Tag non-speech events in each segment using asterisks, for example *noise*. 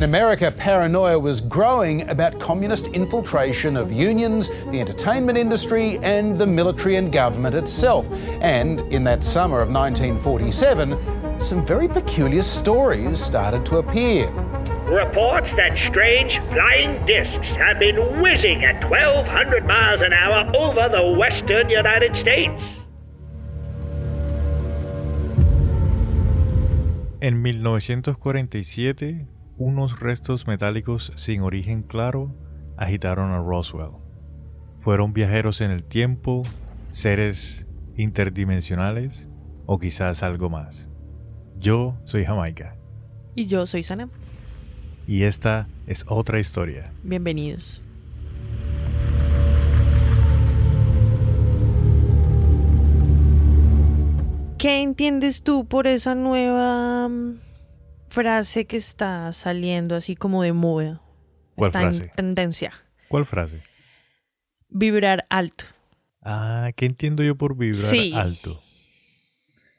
In America, paranoia was growing about communist infiltration of unions, the entertainment industry, and the military and government itself. And in that summer of 1947, some very peculiar stories started to appear. Reports that strange flying discs have been whizzing at 1,200 miles an hour over the western United States. En 1947, unos restos metálicos sin origen claro agitaron a Roswell. Fueron viajeros en el tiempo, seres interdimensionales o quizás algo más. Yo soy Jamaica. Y yo soy Sana. Y esta es otra historia. Bienvenidos. ¿Qué entiendes tú por esa nueva mm, frase que está saliendo así como de moda? ¿Cuál está frase? en tendencia. ¿Cuál frase? Vibrar alto. Ah, ¿qué entiendo yo por vibrar Sí. alto?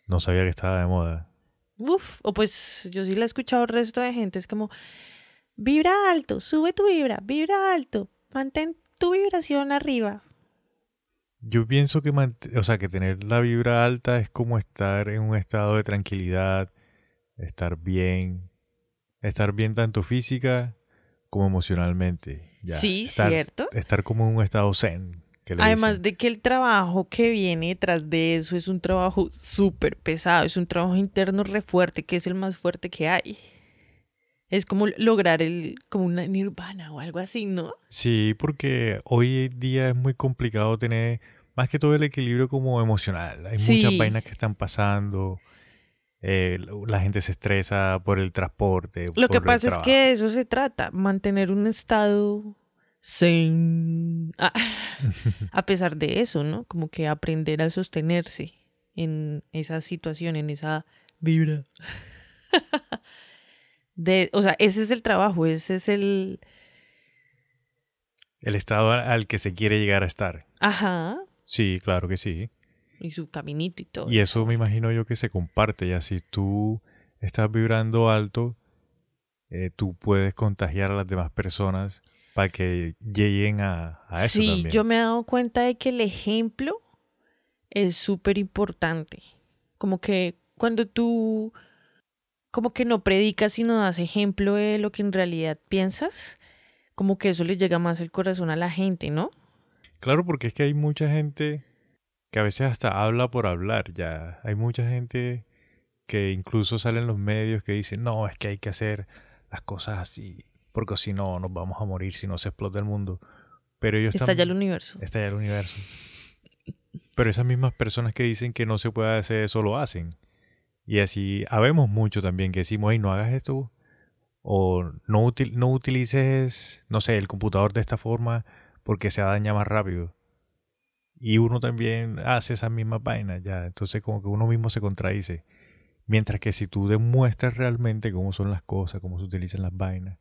No sabía que estaba de moda. Uf, o pues yo sí la he escuchado al resto de gente. Es como, vibra alto, sube tu vibra, vibra alto, mantén tu vibración arriba. Yo pienso que, o sea, que tener la vibra alta es como estar en un estado de tranquilidad, estar bien, estar bien tanto física como emocionalmente. ya. Sí, estar, cierto. Estar como en un estado zen. Además dicen. de que el trabajo que viene detrás de eso es un trabajo súper pesado, es un trabajo interno re fuerte, que es el más fuerte que hay. Es como lograr el, como una nirvana o algo así, ¿no? Sí, porque hoy en día es muy complicado tener más que todo el equilibrio como emocional. Hay Sí. muchas vainas que están pasando. Eh, la gente se estresa por el transporte. Lo que pasa es que de eso se trata, mantener un estado zen. Ah, *laughs* a pesar de eso, ¿no? Como que aprender a sostenerse en esa situación, en esa vibra. *laughs* De, o sea, ese es el trabajo, ese es el... El estado al- al que se quiere llegar a estar. Ajá. Sí, claro que sí. Y su caminito y todo. Y eso me imagino yo que se comparte. Ya si tú estás vibrando alto, eh, tú puedes contagiar a las demás personas para que lleguen a, a eso sí, también. yo me he dado cuenta de que el ejemplo es súper importante. Como que cuando tú, como que no predicas, sino das ejemplo de lo que en realidad piensas, como que eso le llega más al corazón a la gente, ¿no? Claro, porque es que hay mucha gente que a veces hasta habla por hablar. Ya hay mucha gente que incluso sale en los medios que dicen, no, es que hay que hacer las cosas así, porque si no nos vamos a morir, si no se explota el mundo. Pero ellos Está están- ya el universo. Estalla el universo. Pero esas mismas personas que dicen que no se puede hacer eso lo hacen. Y así habemos mucho también que decimos, hey, no hagas esto. O no, util- no utilices, no sé, el computador de esta forma porque se daña más rápido. Y uno también hace esas mismas vainas ya. Entonces como que uno mismo se contradice. Mientras que si tú demuestras realmente cómo son las cosas, cómo se utilizan las vainas,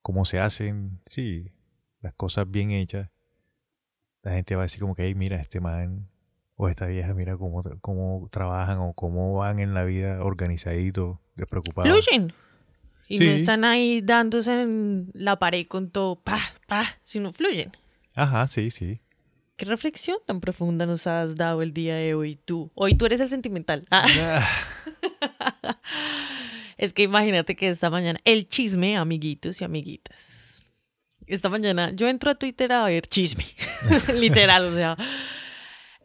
cómo se hacen, sí, las cosas bien hechas, la gente va a decir como que, hey, mira, este man o esta vieja, mira cómo, cómo trabajan o cómo van en la vida organizaditos, despreocupados. Fluyen. Y Sí. no están ahí dándose en la pared con todo, pa, pa, sino fluyen. Ajá, sí, sí. ¿Qué reflexión tan profunda nos has dado el día de hoy tú? Hoy tú eres el sentimental. Ah. *laughs* Es que imagínate que esta mañana, el chisme, amiguitos y amiguitas. Esta mañana yo entro a Twitter a ver chisme, *laughs* literal, o sea.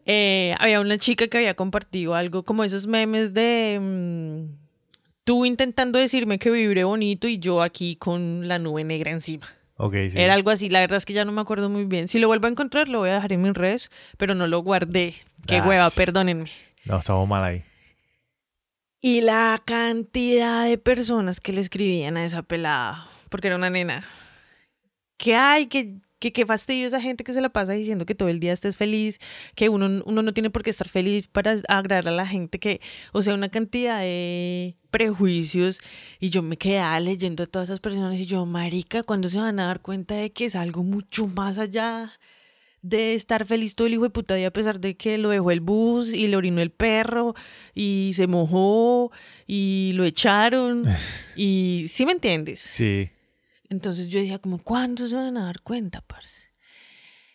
eh, había una chica que había compartido algo como esos memes de mm, tú intentando decirme que vibré bonito y yo aquí con la nube negra encima. Sí. Era algo así, la verdad es que ya no me acuerdo muy bien. Si lo vuelvo a encontrar, lo voy a dejar en mis redes, pero no lo guardé. Qué hueva, perdónenme. No, estamos mal ahí. Y la cantidad de personas que le escribían a esa pelada, porque era una nena. ¿Qué hay? ¿Qué, qué, qué fastidio esa gente que se la pasa diciendo que todo el día estés feliz, que uno, uno no tiene por qué estar feliz para agradar a la gente, que, o sea, una cantidad de prejuicios. Y yo me quedaba leyendo a todas esas personas y yo, marica, ¿cuándo se van a dar cuenta de que es algo mucho más allá de estar feliz todo el hijo de puta día a pesar de que lo dejó el bus y le orinó el perro y se mojó y lo echaron *laughs* y ¿sí me entiendes? Sí. Entonces yo decía como, ¿cuándo se van a dar cuenta, parce?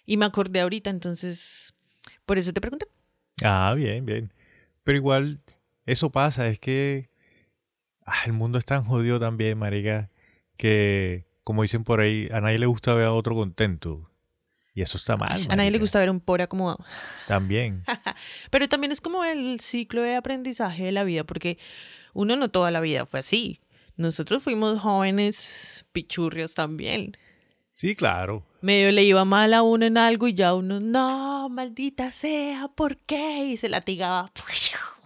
Y me acordé ahorita, entonces, por eso te pregunté. Ah, bien, bien. Pero igual, eso pasa, es que ah, el mundo es tan jodido también, marica, que, como dicen por ahí, a nadie le gusta ver a otro contento. Y eso está mal. A nadie le gusta ver un pobre acomodado. También. *laughs* Pero también es como el ciclo de aprendizaje de la vida, porque uno no toda la vida fue así. Nosotros fuimos jóvenes pichurrios también. Sí, claro. Medio le iba mal a uno en algo y ya uno, no, maldita sea, ¿por qué? Y se latigaba.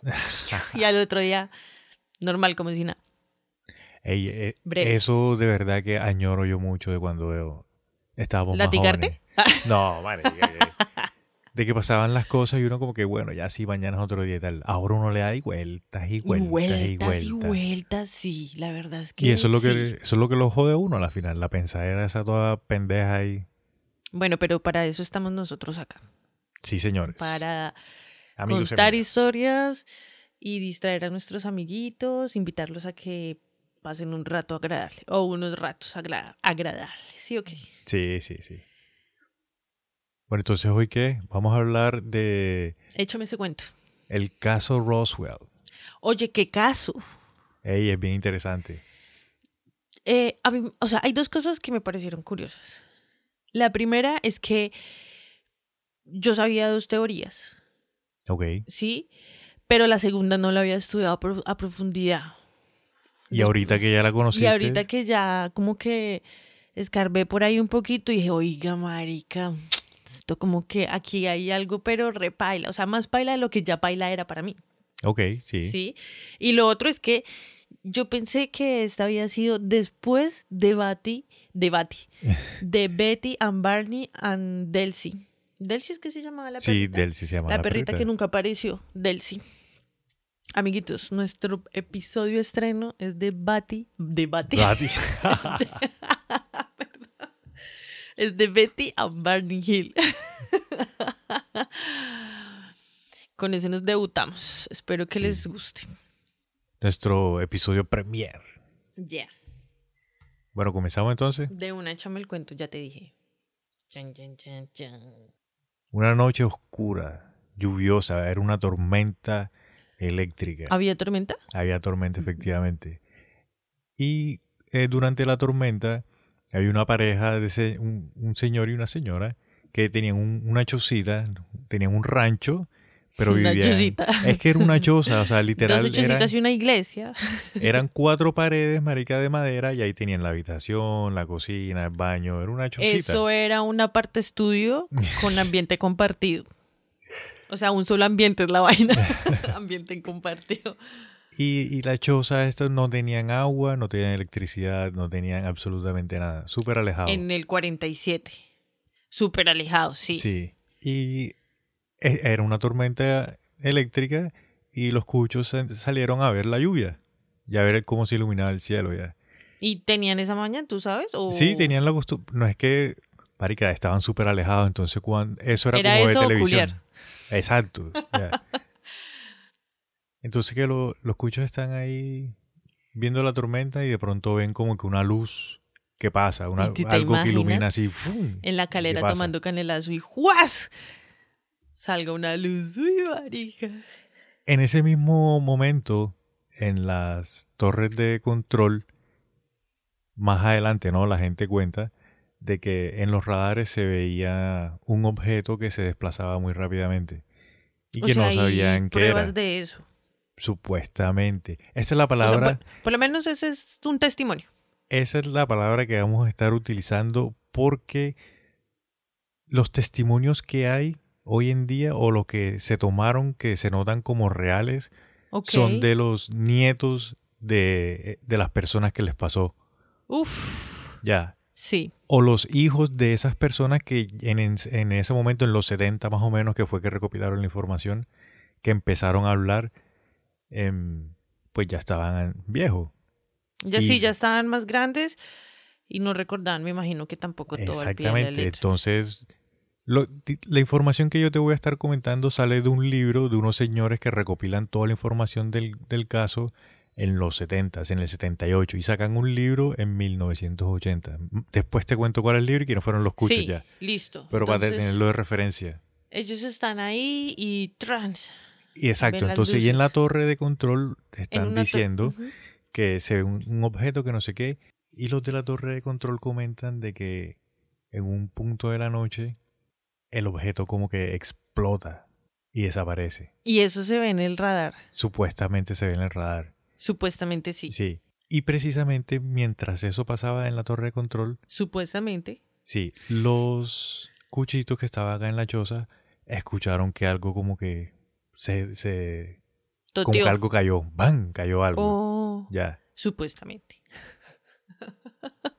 *laughs* y al otro día, normal como si nada. Ey, eh, eso de verdad que añoro yo mucho de cuando veo. Estábamos más ¿Latigarte? jóvenes. No, eh, De que pasaban las cosas y uno como que, bueno, ya sí, mañana es otro día y tal. Ahora uno le da y vueltas y Y vueltas, vueltas y y vueltas. vueltas, sí, la verdad es que Y eso es lo que sí. eso es lo que lo jode a uno a la final, la pensadera esa toda pendeja ahí. Bueno, pero para eso estamos nosotros acá. Sí, señores. Para Amigos y contar historias y distraer a nuestros amiguitos, invitarlos a que pasen un rato agradable o unos ratos agra- agradables, ¿sí o? Sí, sí, sí. Bueno, entonces hoy qué? Vamos a hablar de Échame ese cuento. el caso Roswell. Oye, qué caso. Ey, es bien interesante. Eh, a mí- o sea, hay dos cosas que me parecieron curiosas. La primera es que yo sabía dos teorías, Ok. ¿sí? Pero la segunda no la había estudiado a pro- a profundidad. Y ahorita que ya la conociste. Y ahorita que ya como que escarbé por ahí un poquito y dije, oiga, marica, esto como que aquí hay algo, pero repaila. O sea, más paila de lo que ya paila era para mí. Ok, sí. ¿Sí? Y lo otro es que yo pensé que esta había sido después de Betty, de Betty, *laughs* de Betty and Barney and Delcy. ¿Delcy es que se llamaba la Sí, perrita? Delcy se llama. La, perrita, que nunca apareció, Delcy. Amiguitos, nuestro episodio estreno es de Betty, de Betty, Bati. *laughs* *laughs* es de Betty and Barney Hill. *laughs* Con ese nos debutamos. Espero que Sí. les guste. Nuestro episodio premier. Ya. Bueno, comenzamos entonces. De una, échame el cuento, ya te dije. Chan, chan, chan, chan. Una noche oscura, lluviosa, era una tormenta eléctrica. ¿Había tormenta? Había tormenta, efectivamente. Y eh, durante la tormenta había una pareja, de se- un, un señor y una señora, que tenían un- una chocita, tenían un rancho, pero *laughs* Una vivían... chocita. Es que era una choza, o sea, *laughs* literal, Dos eran, y una iglesia. *laughs* eran cuatro paredes, marica, de madera, y ahí tenían la habitación, la cocina, el baño, era una chocita. Eso era una parte estudio con ambiente compartido. O sea, un solo ambiente es la vaina. ambiente compartido. Y, y la choza, estos no tenían agua, no tenían electricidad, no tenían absolutamente nada, súper alejado. En el 47. Súper alejado, sí. Sí. Y e- era una tormenta eléctrica y los cuchos sa- salieron a ver la lluvia y a ver cómo se iluminaba el cielo ya. ¿Y tenían esa mañana, tú sabes? ¿O Sí, tenían la costumbre. No es que, marica, estaban súper alejados, entonces cuando, eso era, Era como de eso televisión. culiar. Exacto. *laughs* Entonces que lo- los cuchos están ahí viendo la tormenta y de pronto ven como que una luz que pasa, una, ¿Y te algo que ilumina así. ¡fum! En la calera tomando canelazo y ¡juas! Salga una luz. Uy, marica. En ese mismo momento, en las torres de control, más adelante, ¿no? La gente cuenta de que en los radares se veía un objeto que se desplazaba muy rápidamente y O que sea, no sabían qué pruebas era. de eso. Supuestamente. Esa es la O sea, palabra, por, por lo menos ese es un testimonio. esa es la palabra que vamos a estar utilizando porque los testimonios que hay hoy en día o lo que se tomaron que se notan como reales son de los nietos de, de las personas que les pasó. Uf. Ya. Sí. O los hijos de esas personas que en, en- en ese momento, en los 70 más o menos, que fue que recopilaron la información, que empezaron a hablar, em, pues ya estaban viejos. Ya Y- sí, ya estaban más grandes y no recordaban, me imagino que tampoco todo al pie de la Exactamente. Entonces, Lo- la información que yo te voy a estar comentando sale de un libro de unos señores que recopilan toda la información del, del caso en los 70, en el 78, y sacan un libro en 1980. Después te cuento cuál es el libro y quiénes fueron los cuchos sí, ya. listo. Pero para Entonces, tenerlo de referencia. Ellos están ahí y trans. Y exacto, entonces y en la torre de control están diciendo que se ve un, un objeto que no sé qué, y los de la torre de control comentan de que en un punto de la noche el objeto como que explota y desaparece. Y eso se ve en el radar. Supuestamente se ve en el radar. Supuestamente sí. Sí. Y precisamente mientras eso pasaba en la torre de control, Supuestamente. sí, los cuchitos que estaban acá en la choza escucharon que algo como que se, se como que algo cayó, ¡bam! cayó algo. Oh, Ya. supuestamente. *laughs*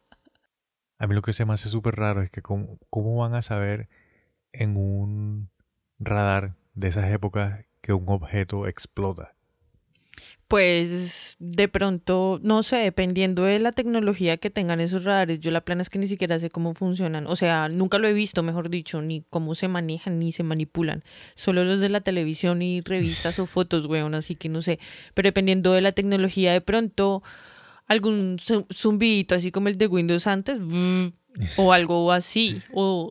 A mí lo que se me hace súper raro es que cómo, cómo van a saber en un radar de esas épocas que un objeto explota. Pues de pronto, no sé, dependiendo de la tecnología que tengan esos radares, yo la plana es que ni siquiera sé cómo funcionan. O sea, nunca lo he visto, mejor dicho, ni cómo se manejan ni se manipulan. Solo los de la televisión y revistas o *laughs* fotos, weón, así que no sé. Pero dependiendo de la tecnología, de pronto algún zu- zumbidito así como el de Windows antes, *laughs* o algo así, o,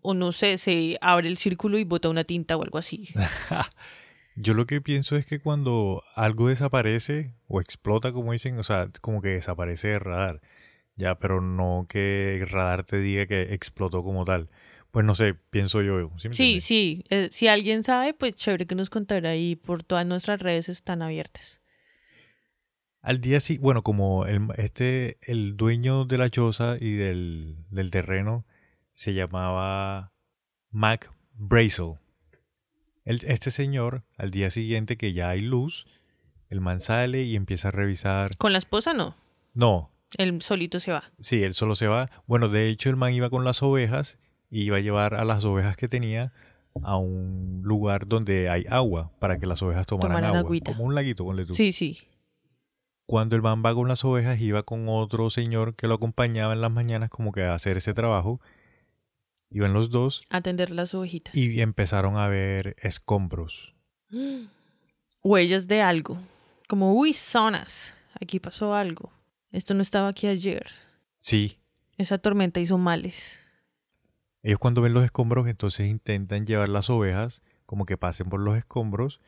o no sé, se abre el círculo y bota una tinta o algo así. *laughs* Yo lo que pienso es que cuando algo desaparece o explota, como dicen, o sea, como que desaparece de radar, ya, pero no que el radar te diga que explotó como tal. Pues no sé, pienso yo. ¿sí Sí, eh, si alguien sabe, pues chévere que nos contará ahí por todas nuestras redes están abiertas. Al día sí, bueno, como el, este, el dueño de la choza y del, del terreno se llamaba Mac Brazel. El- este señor, al día siguiente que ya hay luz, el man sale y empieza a revisar. Con la esposa no. No, Él solito se va. sí, él solo se va. Bueno, de hecho, el man iba con las ovejas y iba a llevar a las ovejas que tenía a un lugar donde hay agua para que las ovejas tomaran Tomaran agua. agüita. Como un laguito, ponle tú. Sí, sí. Cuando el man va con las ovejas, iba con otro señor que lo acompañaba en las mañanas como que a hacer ese trabajo. Iban los dos Atender las ovejitas. y empezaron a ver escombros. *gasps* Huellas de algo. Como, uy, zonas. Aquí pasó algo. Esto no estaba aquí ayer. Sí, Esa tormenta hizo males. ellos cuando ven los escombros entonces intentan llevar las ovejas como que pasen por los escombros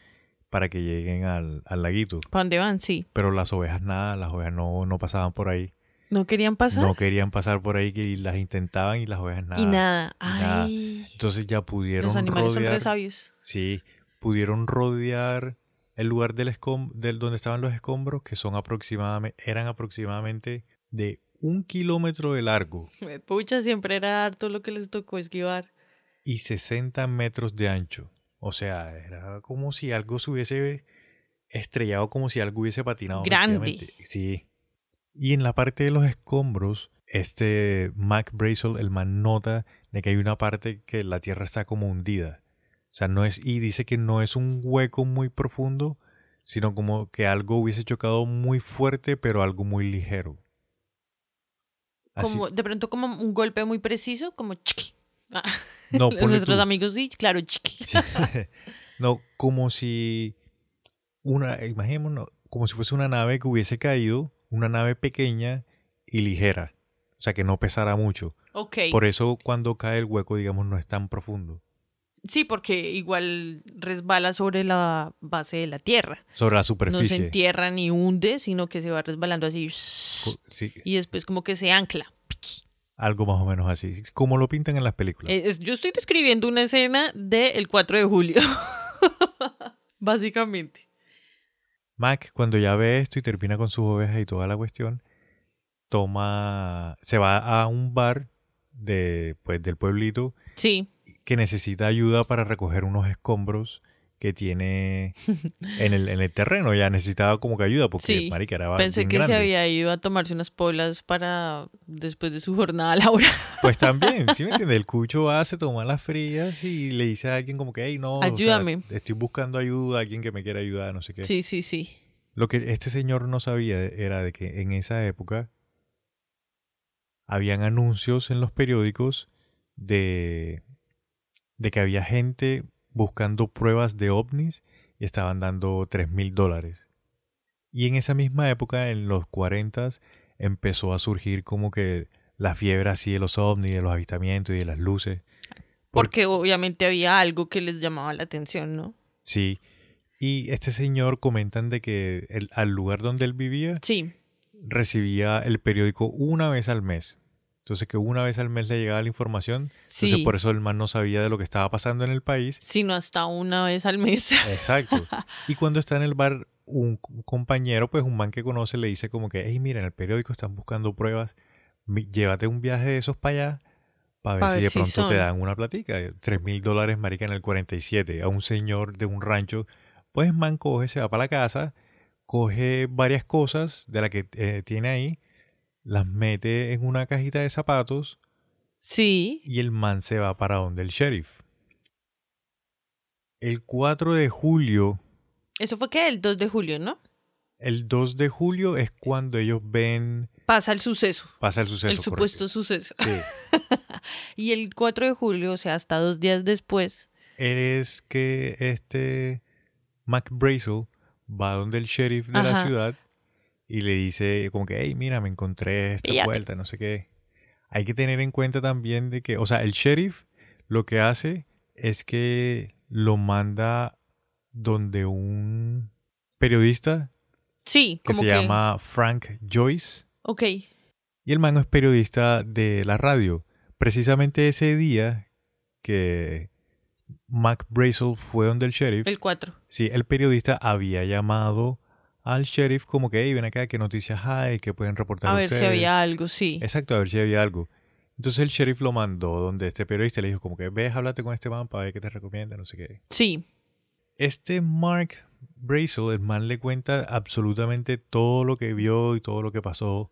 para que lleguen al, al laguito. ¿Para dónde van? Sí. Pero las ovejas nada, las ovejas no, no pasaban por ahí. ¿No querían pasar? No querían pasar por ahí que las intentaban y las ovejas nada. y nada. y. Entonces ya pudieron Los animales son re sabios. Sí, pudieron rodear el lugar del escom del donde estaban los escombros, que son aproximadamente, eran aproximadamente de un kilómetro de largo Pucha, siempre era harto lo que les tocó esquivar. y 60 metros de ancho. O sea, era como si algo se hubiese estrellado, como si algo hubiese patinado. Grande. Sí. Y en la parte de los escombros, este Mac Brazel, el man nota de que hay una parte que la tierra está como hundida. O sea, no es, y dice que no es un hueco muy profundo, sino como que algo hubiese chocado muy fuerte, pero algo muy ligero. Así- Como, de pronto como un golpe muy preciso, como chiqui. Ah, *laughs* no, *laughs* Nuestros tú. amigos sí, claro, chiqui. *laughs* Sí. no, como si una, imaginémonos, como si fuese una nave que hubiese caído, una nave pequeña y ligera. O sea, que no pesara mucho. Ok. Por eso cuando cae el hueco, digamos, no es tan profundo. Sí, porque igual resbala sobre la base de la tierra. Sobre la No se superficie. entierra ni hunde, sino que se va resbalando así. Sí, Y después como que se ancla. algo más o menos así. Como lo pintan en las películas. Eh, es- yo estoy describiendo una escena del 4 de julio. *laughs* Básicamente. Mac, cuando ya ve esto y termina con sus ovejas y toda la cuestión, toma, se va a un bar de, pues, del pueblito Sí. que necesita ayuda para recoger unos escombros que tiene *laughs* en el, en el terreno. Ya necesitaba como que ayuda porque, Sí, marica, era Pensé que grande. se había ido a tomarse unas polas para después de su jornada *laughs* laboral. Pues también, ¿sí me entiendes? El cucho va, se toma las frías y le dice a alguien como que, hey, no, o sea, Ayúdame. estoy buscando ayuda, alguien que me quiera ayudar, no sé qué. Sí, sí, sí. Lo que este señor no sabía era de que en esa época habían anuncios en los periódicos de de que había gente buscando pruebas de ovnis y estaban dando 3 mil dólares. Y en esa misma época, en los 40, empezó a surgir como que la fiebre así de los ovnis, de los avistamientos y de las luces. Porque obviamente había algo que les llamaba la atención, ¿no? Sí. Y este señor comentan de que el, al lugar donde él vivía Sí. recibía el periódico una vez al mes. Entonces que una vez al mes le llegaba la información. Sí. Entonces por eso el man no sabía de lo que estaba pasando en el país. Sino hasta una vez al mes. *laughs* Exacto. Y cuando está en el bar, un compañero, pues un man que conoce, le dice como que, hey, mira, en el periódico están buscando pruebas, llévate un viaje de esos para allá para ver Pa' si ver de si pronto te dan una platica. Tres mil dólares, marica, en el 47, a un señor de un rancho. Pues man coge, se va para la casa, coge varias cosas de las que eh, tiene ahí, las mete en una cajita de zapatos Sí. y el man se va para donde el sheriff. El 4 de julio Eso fue que el 2 de julio, ¿no? El 2 de julio es cuando ellos ven, Pasa el suceso. pasa el suceso. el supuesto suceso. Sí. *laughs* Y el 4 de julio, o sea, hasta dos días después. Es que este Mac Brazel va donde el sheriff de la ciudad y le dice como que, hey, mira, me encontré esta Fíjate. vuelta, no sé qué. Hay que tener en cuenta también de que, o sea, el sheriff lo que hace es que lo manda donde un periodista Sí, que como se que. llama Frank Joyce. Ok. Y el man es periodista de la radio. Precisamente ese día que Mac Brazel fue donde el sheriff, El 4. sí, el periodista había llamado al sheriff como que, hey, ven acá, qué noticias hay, qué pueden reportar A ver si ustedes?". había algo, sí. Exacto, a ver si había algo. Entonces el sheriff lo mandó donde este periodista le dijo como que, ves, háblate con este man para ver qué te recomienda, no sé qué. Sí. Este Mark Brazel, el man le cuenta absolutamente todo lo que vio y todo lo que pasó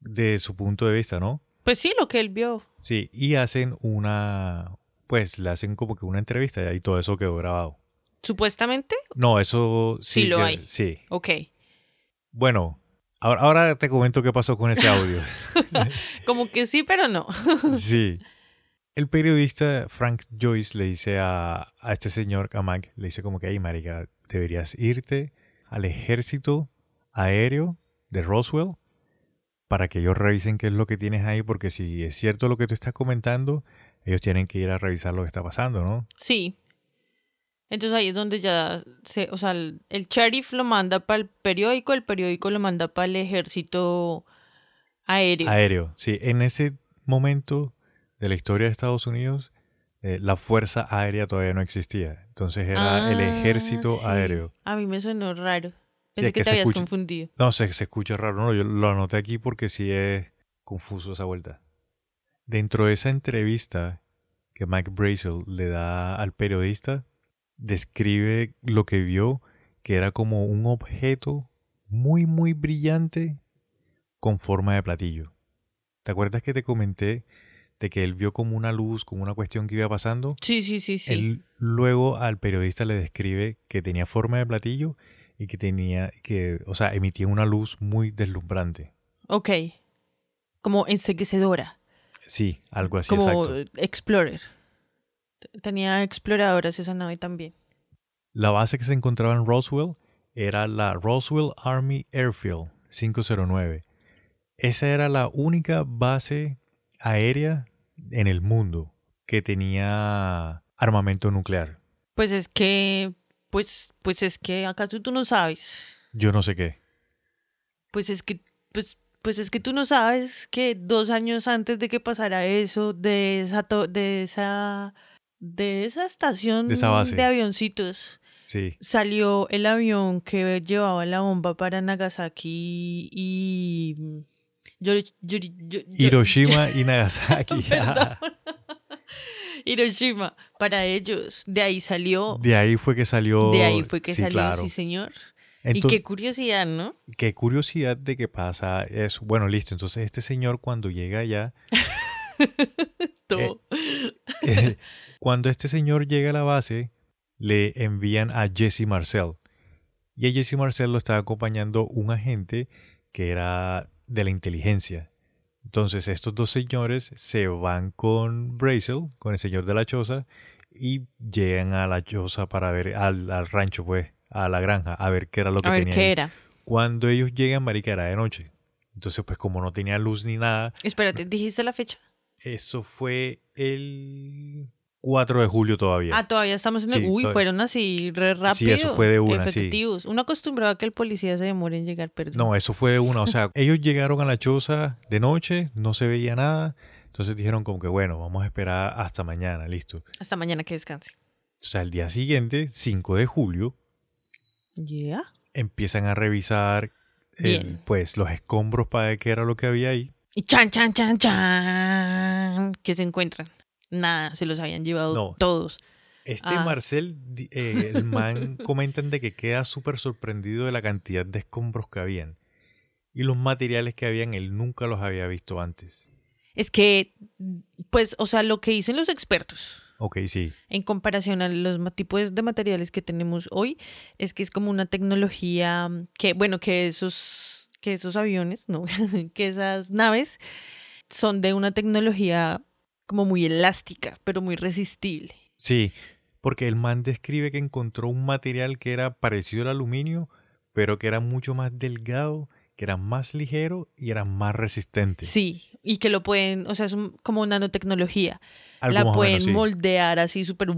de su punto de vista, ¿no? Pues sí, lo que él vio. Sí, y hacen una, pues le hacen como que una entrevista y todo eso quedó grabado. Supuestamente. No, eso sí. Sí lo hay. Sí. Ok. Bueno, ahora, ahora te comento qué pasó con ese audio. *laughs* *laughs* Como que sí, pero no. *laughs* sí. El periodista Frank Joyce le dice a, a este señor Kamak, le dice como que, hey, marica, deberías irte al ejército aéreo de Roswell para que ellos revisen qué es lo que tienes ahí, porque si es cierto lo que tú estás comentando, ellos tienen que ir a revisar lo que está pasando, ¿no? Sí. Entonces ahí es donde ya se, o sea, el, el sheriff lo manda para el periódico, el periódico lo manda para el ejército aéreo. Aéreo, sí. En ese momento de la historia de Estados Unidos, eh, la Fuerza Aérea todavía no existía. Entonces era el Ah, ejército sí. aéreo. A mí me sonó raro. Sí, Pensé es que que te se habías escucha- confundido. No sé, se escucha raro, ¿no? Yo lo anoté aquí porque sí es confuso esa vuelta. Dentro de esa entrevista que Mike Brazel le da al periodista, describe lo que vio, que era como un objeto muy, muy brillante con forma de platillo. ¿Te acuerdas que te comenté de que él vio como una luz, como una cuestión que iba pasando? Sí, sí, sí, sí. Él luego al periodista le describe que tenía forma de platillo y que tenía, que, o sea, emitía una luz muy deslumbrante. Ok. Como enseguecedora. Sí, algo así, como exacto. Explorer. Tenía exploradoras esa nave también. La base que se encontraba en Roswell era la Roswell Army Airfield 509. Esa era la única base aérea en el mundo que tenía armamento nuclear. Pues es que, pues, pues es que, ¿acaso tú no sabes? Yo no sé qué. Pues es que, pues, pues es que tú no sabes que dos años antes de que pasara eso, de esa, de esa, de esa estación De esa base. de avioncitos, Sí. salió el avión que llevaba la bomba para Nagasaki y Yori- Yori- Hiroshima *laughs* y Nagasaki. *laughs* *laughs* Hiroshima, para ellos. De ahí salió. De ahí fue que salió. De ahí fue que sí, salió, claro. sí, señor. y qué curiosidad, ¿no? qué curiosidad de que pasa eso. Bueno, listo. Entonces, este señor, cuando llega allá, Todo. *laughs* eh, cuando este señor llega a la base, le envían a Jesse Marcel. Y a Jesse Marcel lo estaba acompañando un agente que era de la inteligencia. Entonces, estos dos señores se van con Brazel, con el señor de la choza, y llegan a la choza para ver, al, al rancho, pues, a la granja, a ver qué era lo que A ver tenía. qué era. Cuando ellos llegan, marica, era de noche. Entonces, pues, como no tenía luz ni nada, Espérate, ¿dijiste la fecha? Eso fue el 4 de julio todavía. Ah, todavía estamos en el... Sí, Uy, todavía. fueron así re rápido. Sí, eso fue de una, sí. Efectivos. Uno acostumbrado a que el policía se demore en llegar, perdón. No, eso fue una. O sea, *laughs* ellos llegaron a la choza de noche, no se veía nada. Entonces dijeron como que, bueno, vamos a esperar hasta mañana, listo. Hasta mañana que descanse. O sea, el día siguiente, 5 de julio, ¿Ya? empiezan a revisar el- pues los escombros para ver qué era lo que había ahí. Y chan, chan, chan, chan. ¿Qué se encuentran? Nada, se los habían llevado No. todos. Este Ah. Marcel, eh, el man *laughs* comentan de que queda súper sorprendido de la cantidad de escombros que habían. Y los materiales que habían, él nunca los había visto antes. Es que, pues, o sea, lo que dicen los expertos Ok, sí. en comparación a los tipos de materiales que tenemos hoy, es que es como una tecnología que, bueno, que esos, que esos aviones, no, *laughs* que esas naves son de una tecnología como muy elástica, pero muy resistible. Sí, porque el man describe que encontró un material que era parecido al aluminio, pero que era mucho más delgado, que era más ligero y era más resistente. Sí, y que lo pueden, o sea, es un- como nanotecnología. Algo la pueden menos, sí. moldear así súper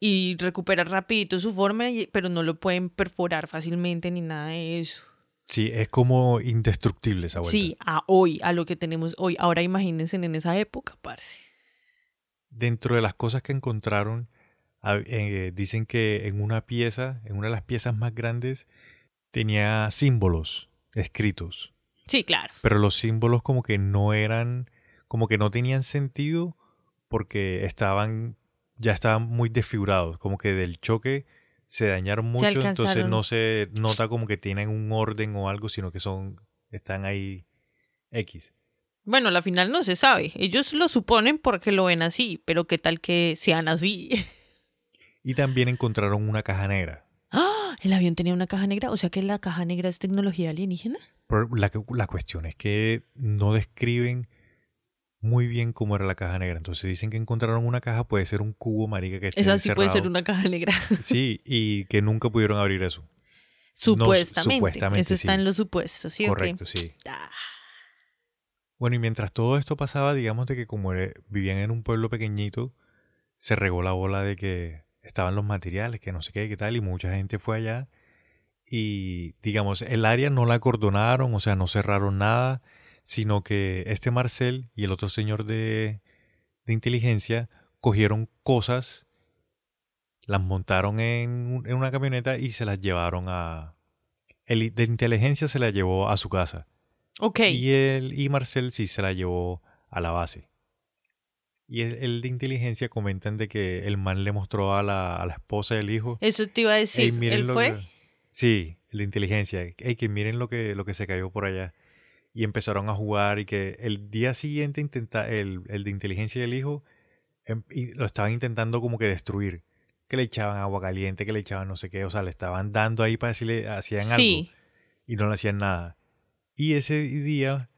y recuperar rapidito su forma, pero no lo pueden perforar fácilmente ni nada de eso. Sí, es como indestructible esa vuelta. Sí, a hoy, a lo que tenemos hoy. Ahora imagínense en esa época, parce. Dentro de las cosas que encontraron, eh, dicen que en una pieza, en una de las piezas más grandes, tenía símbolos escritos. Sí, claro. Pero los símbolos como que no eran, como que no tenían sentido porque estaban, ya estaban muy desfigurados, como que del choque se dañaron mucho, entonces no se nota como que tienen un orden o algo, sino que son, están ahí X. Bueno, la final no se sabe. Ellos lo suponen porque lo ven así, pero qué tal que sean así. Y también encontraron una caja negra. ¡Ah! ¿El avión tenía una caja negra? O sea que la caja negra es tecnología alienígena. Pero la, la cuestión es que no describen muy bien cómo era la caja negra. Entonces dicen que encontraron una caja, puede ser un cubo, marica, que esté Esa sí puede ser una caja negra. *laughs* Sí, y que nunca pudieron abrir eso. Supuestamente. supuestamente, Eso está sí. en los supuestos, ¿sí? Correcto, sí. Ah, Bueno, y mientras todo esto pasaba, digamos de que como vivían en un pueblo pequeñito, se regó la bola de que estaban los materiales, que no sé qué, qué tal, y mucha gente fue allá. Y digamos, el área no la acordonaron, o sea, no cerraron nada, sino que este Marcel y el otro señor de, de inteligencia cogieron cosas, las montaron en, en una camioneta y se las llevaron a... El de inteligencia se la llevó a su casa. ok. Y él y Marcel sí se la llevó a la base. Y el, el de inteligencia comentan de que el man le mostró a la, a la esposa y el hijo. Eso te iba a "Ey, decir. ¿Él fue? que-". Sí, el de inteligencia. Ey, que miren lo que, lo que se cayó por allá. Y empezaron a jugar y que el día siguiente intenta, el, el de inteligencia y el hijo em- y lo estaban intentando como que destruir. Que le echaban agua caliente, que le echaban no sé qué. O sea, le estaban dando ahí para decirle hacían algo Sí. y no le hacían nada. Y ese día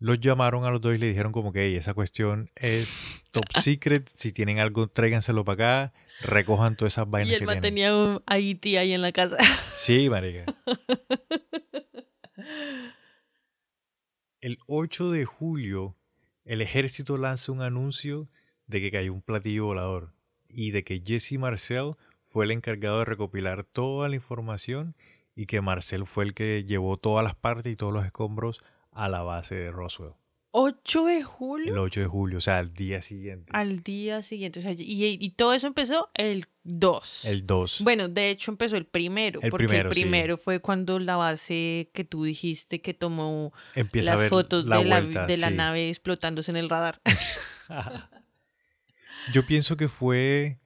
los llamaron a los dos y le dijeron como que "Ey, esa cuestión es top *laughs* secret, si tienen algo tráiganselo para acá, recojan todas esas vainas Y el que man tienen. tenía un Haití ahí en la casa. Sí, marica. *laughs* El 8 de julio, el ejército lanza un anuncio de que cayó un platillo volador y de que Jesse Marcel fue el encargado de recopilar toda la información y que Marcel fue el que llevó todas las partes y todos los escombros a la base de Roswell. 8 de julio El 8 de julio, o sea, al día siguiente. al día siguiente. O sea, y, y todo eso empezó el 2. El 2. Bueno, de hecho empezó el primero, El porque primero, el sí. primero fue cuando la base que tú dijiste que tomó Empieza las fotos la de, la, de la nave explotándose en el radar. *laughs* Yo pienso que fue,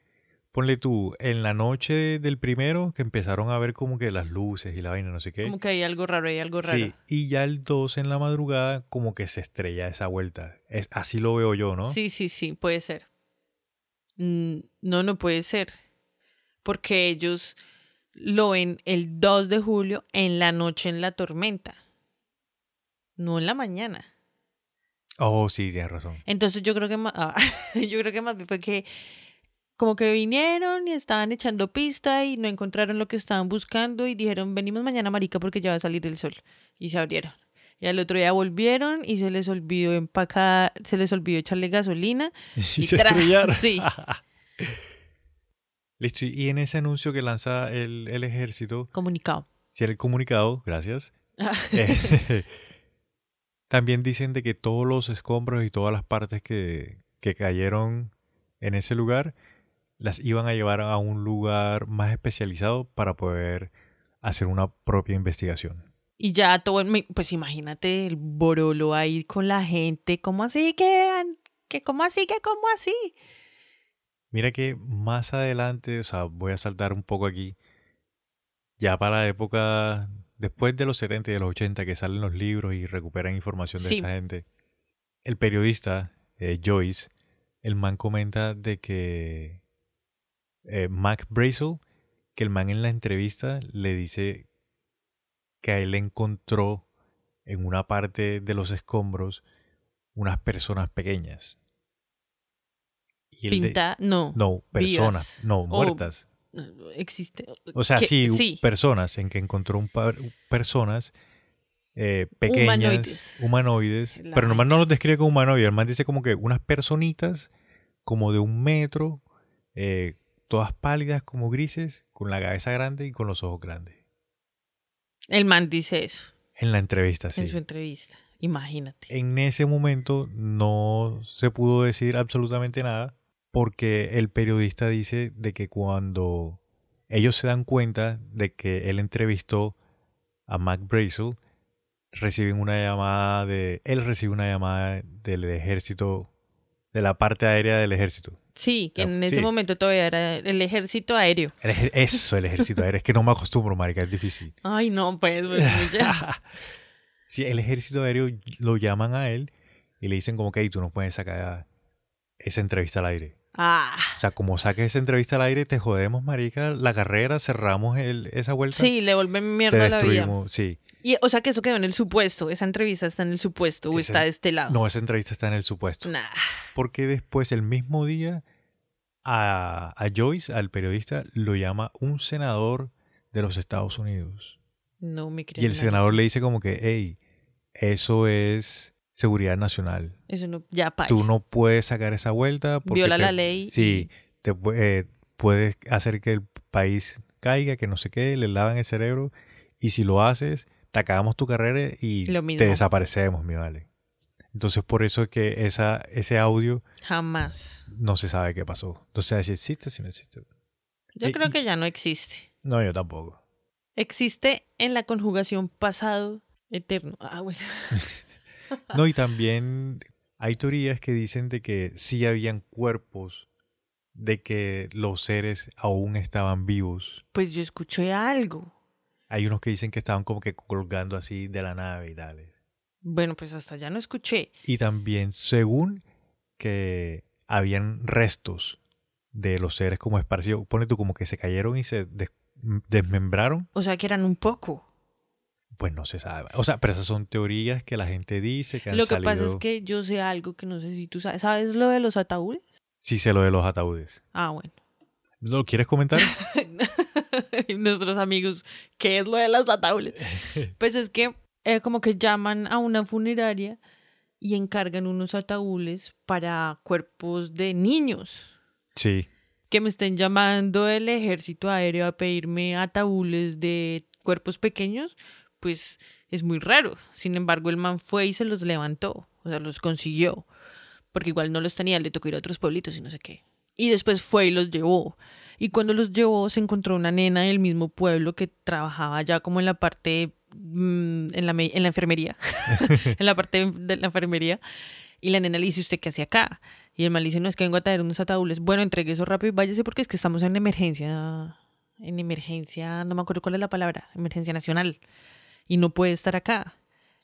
ponle tú, en la noche del primero que empezaron a ver como que las luces y la vaina, no sé qué. Como que hay algo raro, hay algo raro. Sí, y ya el 2 en la madrugada como que se estrella esa vuelta. Es, así lo veo yo, ¿no? Sí, sí, sí, puede ser. Mm, No, no puede ser. Porque ellos lo ven el 2 de julio en la noche en la tormenta. No en la mañana. Oh, sí, tienes razón. Entonces yo creo que ma- *laughs* ah, yo creo que más bien fue que como que vinieron y estaban echando pista y no encontraron lo que estaban buscando y dijeron, venimos mañana, marica, porque ya va a salir el sol. Y se abrieron. Y al otro día volvieron y se les olvidó empacar, se les olvidó echarle gasolina. *laughs* Y, Y se estrellaron. *laughs* sí. *laughs* Listo. Y en ese anuncio que lanza el, el ejército, Comunicado. si el comunicado, gracias. eh, también dicen de que todos los escombros y todas las partes que, que cayeron en ese lugar las iban a llevar a un lugar más especializado para poder hacer una propia investigación. Y ya todo, pues imagínate el borolo ahí con la gente, ¿cómo así que, que cómo así que, cómo así? Mira que más adelante, o sea, voy a saltar un poco aquí, ya para la época, después de los 70 y de los 80 que salen los libros y recuperan información de Sí. esta gente, el periodista eh, Joyce, el man comenta de que eh, Mac Brazel, que el man en la entrevista le dice que a él encontró en una parte de los escombros unas personas pequeñas. Y él de- Pinta, no, no, personas, Vivas. no, O- muertas. existe. O sea, sí, personas, en que encontró un par, personas eh, pequeñas, Humanoides. humanoides, pero nomás no los describe como humanoides, el man dice como que unas personitas como de un metro, eh, todas pálidas como grises, con la cabeza grande y con los ojos grandes. El man dice eso En la entrevista, sí. en su entrevista. Imagínate. En ese momento no se pudo decir absolutamente nada porque el periodista dice de que cuando ellos se dan cuenta de que él entrevistó a Mac Brazel, reciben una llamada de él recibe una llamada del ejército de la parte aérea del ejército. Sí, que en ese sí. momento todavía era el ejército aéreo. El ejer- eso, el ejército aéreo. Es que no me acostumbro, marica, es difícil. Ay, no, pues, pues, ya. *laughs* Sí, el ejército aéreo lo llaman a él y le dicen como que "Ey, tú no puedes sacar esa entrevista al aire. Ah, O sea, como saques esa entrevista al aire, te jodemos, marica, la carrera, cerramos el- esa vuelta. sí, le vuelven te mierda a la vida. destruimos. Sí. Y, o sea que eso quedó en el supuesto. Esa entrevista está en el supuesto o está de este lado. No, esa entrevista está en el supuesto. Nah. Porque después, el mismo día, a, a Joyce, al periodista, lo llama un senador de los Estados Unidos. No me Y creo. el senador le dice como que, hey, eso es seguridad nacional. Eso no, ya pa. Tú no puedes sacar esa vuelta porque Viola te- la ley Sí, te eh, puedes hacer que el país caiga, que no sé qué, le lavan el cerebro y si lo haces, te acabamos tu carrera y te desaparecemos, mi vale. Entonces por eso es que esa, ese audio Jamás. no se sabe qué pasó. Si existe, si no existe. Yo Eh, creo que ya no existe. No, yo tampoco. Existe en la conjugación pasado eterno. Ah, bueno. *laughs* No, y también hay teorías que dicen de que sí habían cuerpos, de que los seres aún estaban vivos. Pues yo escuché algo. Hay unos que dicen que estaban como que colgando así de la nave y tales. Bueno, pues hasta ya no escuché. Y también, según que habían restos de los seres como esparcidos, pone tú como que se cayeron y se des- desmembraron, O sea que eran un poco. pues no se sabe. O sea, pero esas son teorías que la gente dice que han Lo que pasa es que yo sé algo que no sé si tú sabes. ¿Sabes lo de los ataúdes? Sí sé lo de los ataúdes. Ah, bueno. ¿No lo quieres comentar? *laughs* *laughs* Y Nuestros amigos, ¿qué es lo de los ataúdes? *laughs* Pues es que eh, como que llaman a una funeraria y encargan unos ataúdes para cuerpos de niños. Sí. Que me estén llamando el ejército aéreo a pedirme ataúdes de cuerpos pequeños, pues es muy raro. Sin embargo, el man fue y se los levantó, o sea, los consiguió. Porque igual no los tenía, le tocó ir a otros pueblitos y no sé qué. Y después fue y los llevó. Y cuando los llevó se encontró una nena del mismo pueblo que trabajaba ya como en la parte, mm, en, la, en la enfermería, *laughs* en la parte de la enfermería. Y la nena le dice, ¿usted qué hace acá? Y el man le dice, no, es que vengo a traer unos ataúdes. Bueno, entregue eso rápido y váyase porque es que estamos en emergencia, en emergencia, no me acuerdo cuál es la palabra, emergencia nacional. Y no puede estar acá.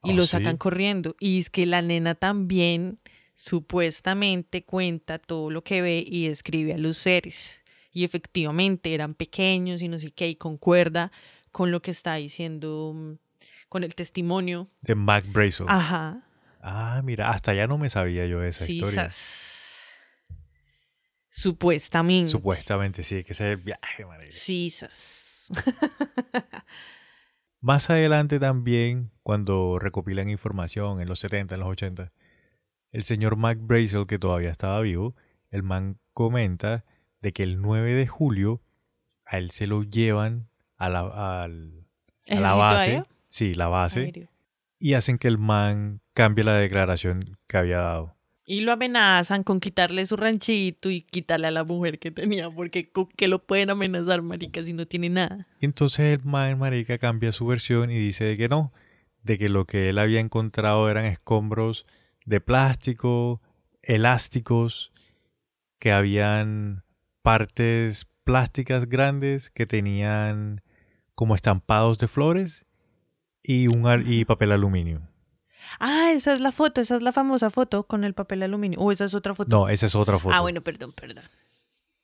Y ¿Oh, lo sí? sacan corriendo. Y es que la nena también supuestamente cuenta todo lo que ve y describe a los seres. Y efectivamente eran pequeños y no sé qué, y concuerda con lo que está diciendo, mm, con el testimonio. De Mac Brazel. Ah. Ajá. mira, hasta ya no me sabía yo esa Sí, historia. sas. Supuestamente. Supuestamente, sí, que ese es el viaje, marica. Sí, sas. *laughs* Más adelante también, cuando recopilan información en los 70, en los 80, el señor Mac Brazel, que todavía estaba vivo, el man comenta de que el 9 de julio a él se lo llevan a la, al- a la ¿Ejército base. Sí, la base. Aéreo. Y hacen que el man cambie la declaración que había dado. Y lo amenazan con quitarle su ranchito y quitarle a la mujer que tenía, porque ¿con qué lo pueden amenazar, marica, si no tiene nada? Y entonces el man, marica, cambia su versión y dice de que no, de que lo que él había encontrado eran escombros de plástico, elásticos, que habían partes plásticas grandes que tenían como estampados de flores y, un y papel aluminio. Ah, esa es la foto, esa es la famosa foto con el papel aluminio. O esa es otra foto. No, esa es otra foto. Ah, bueno, perdón, perdón.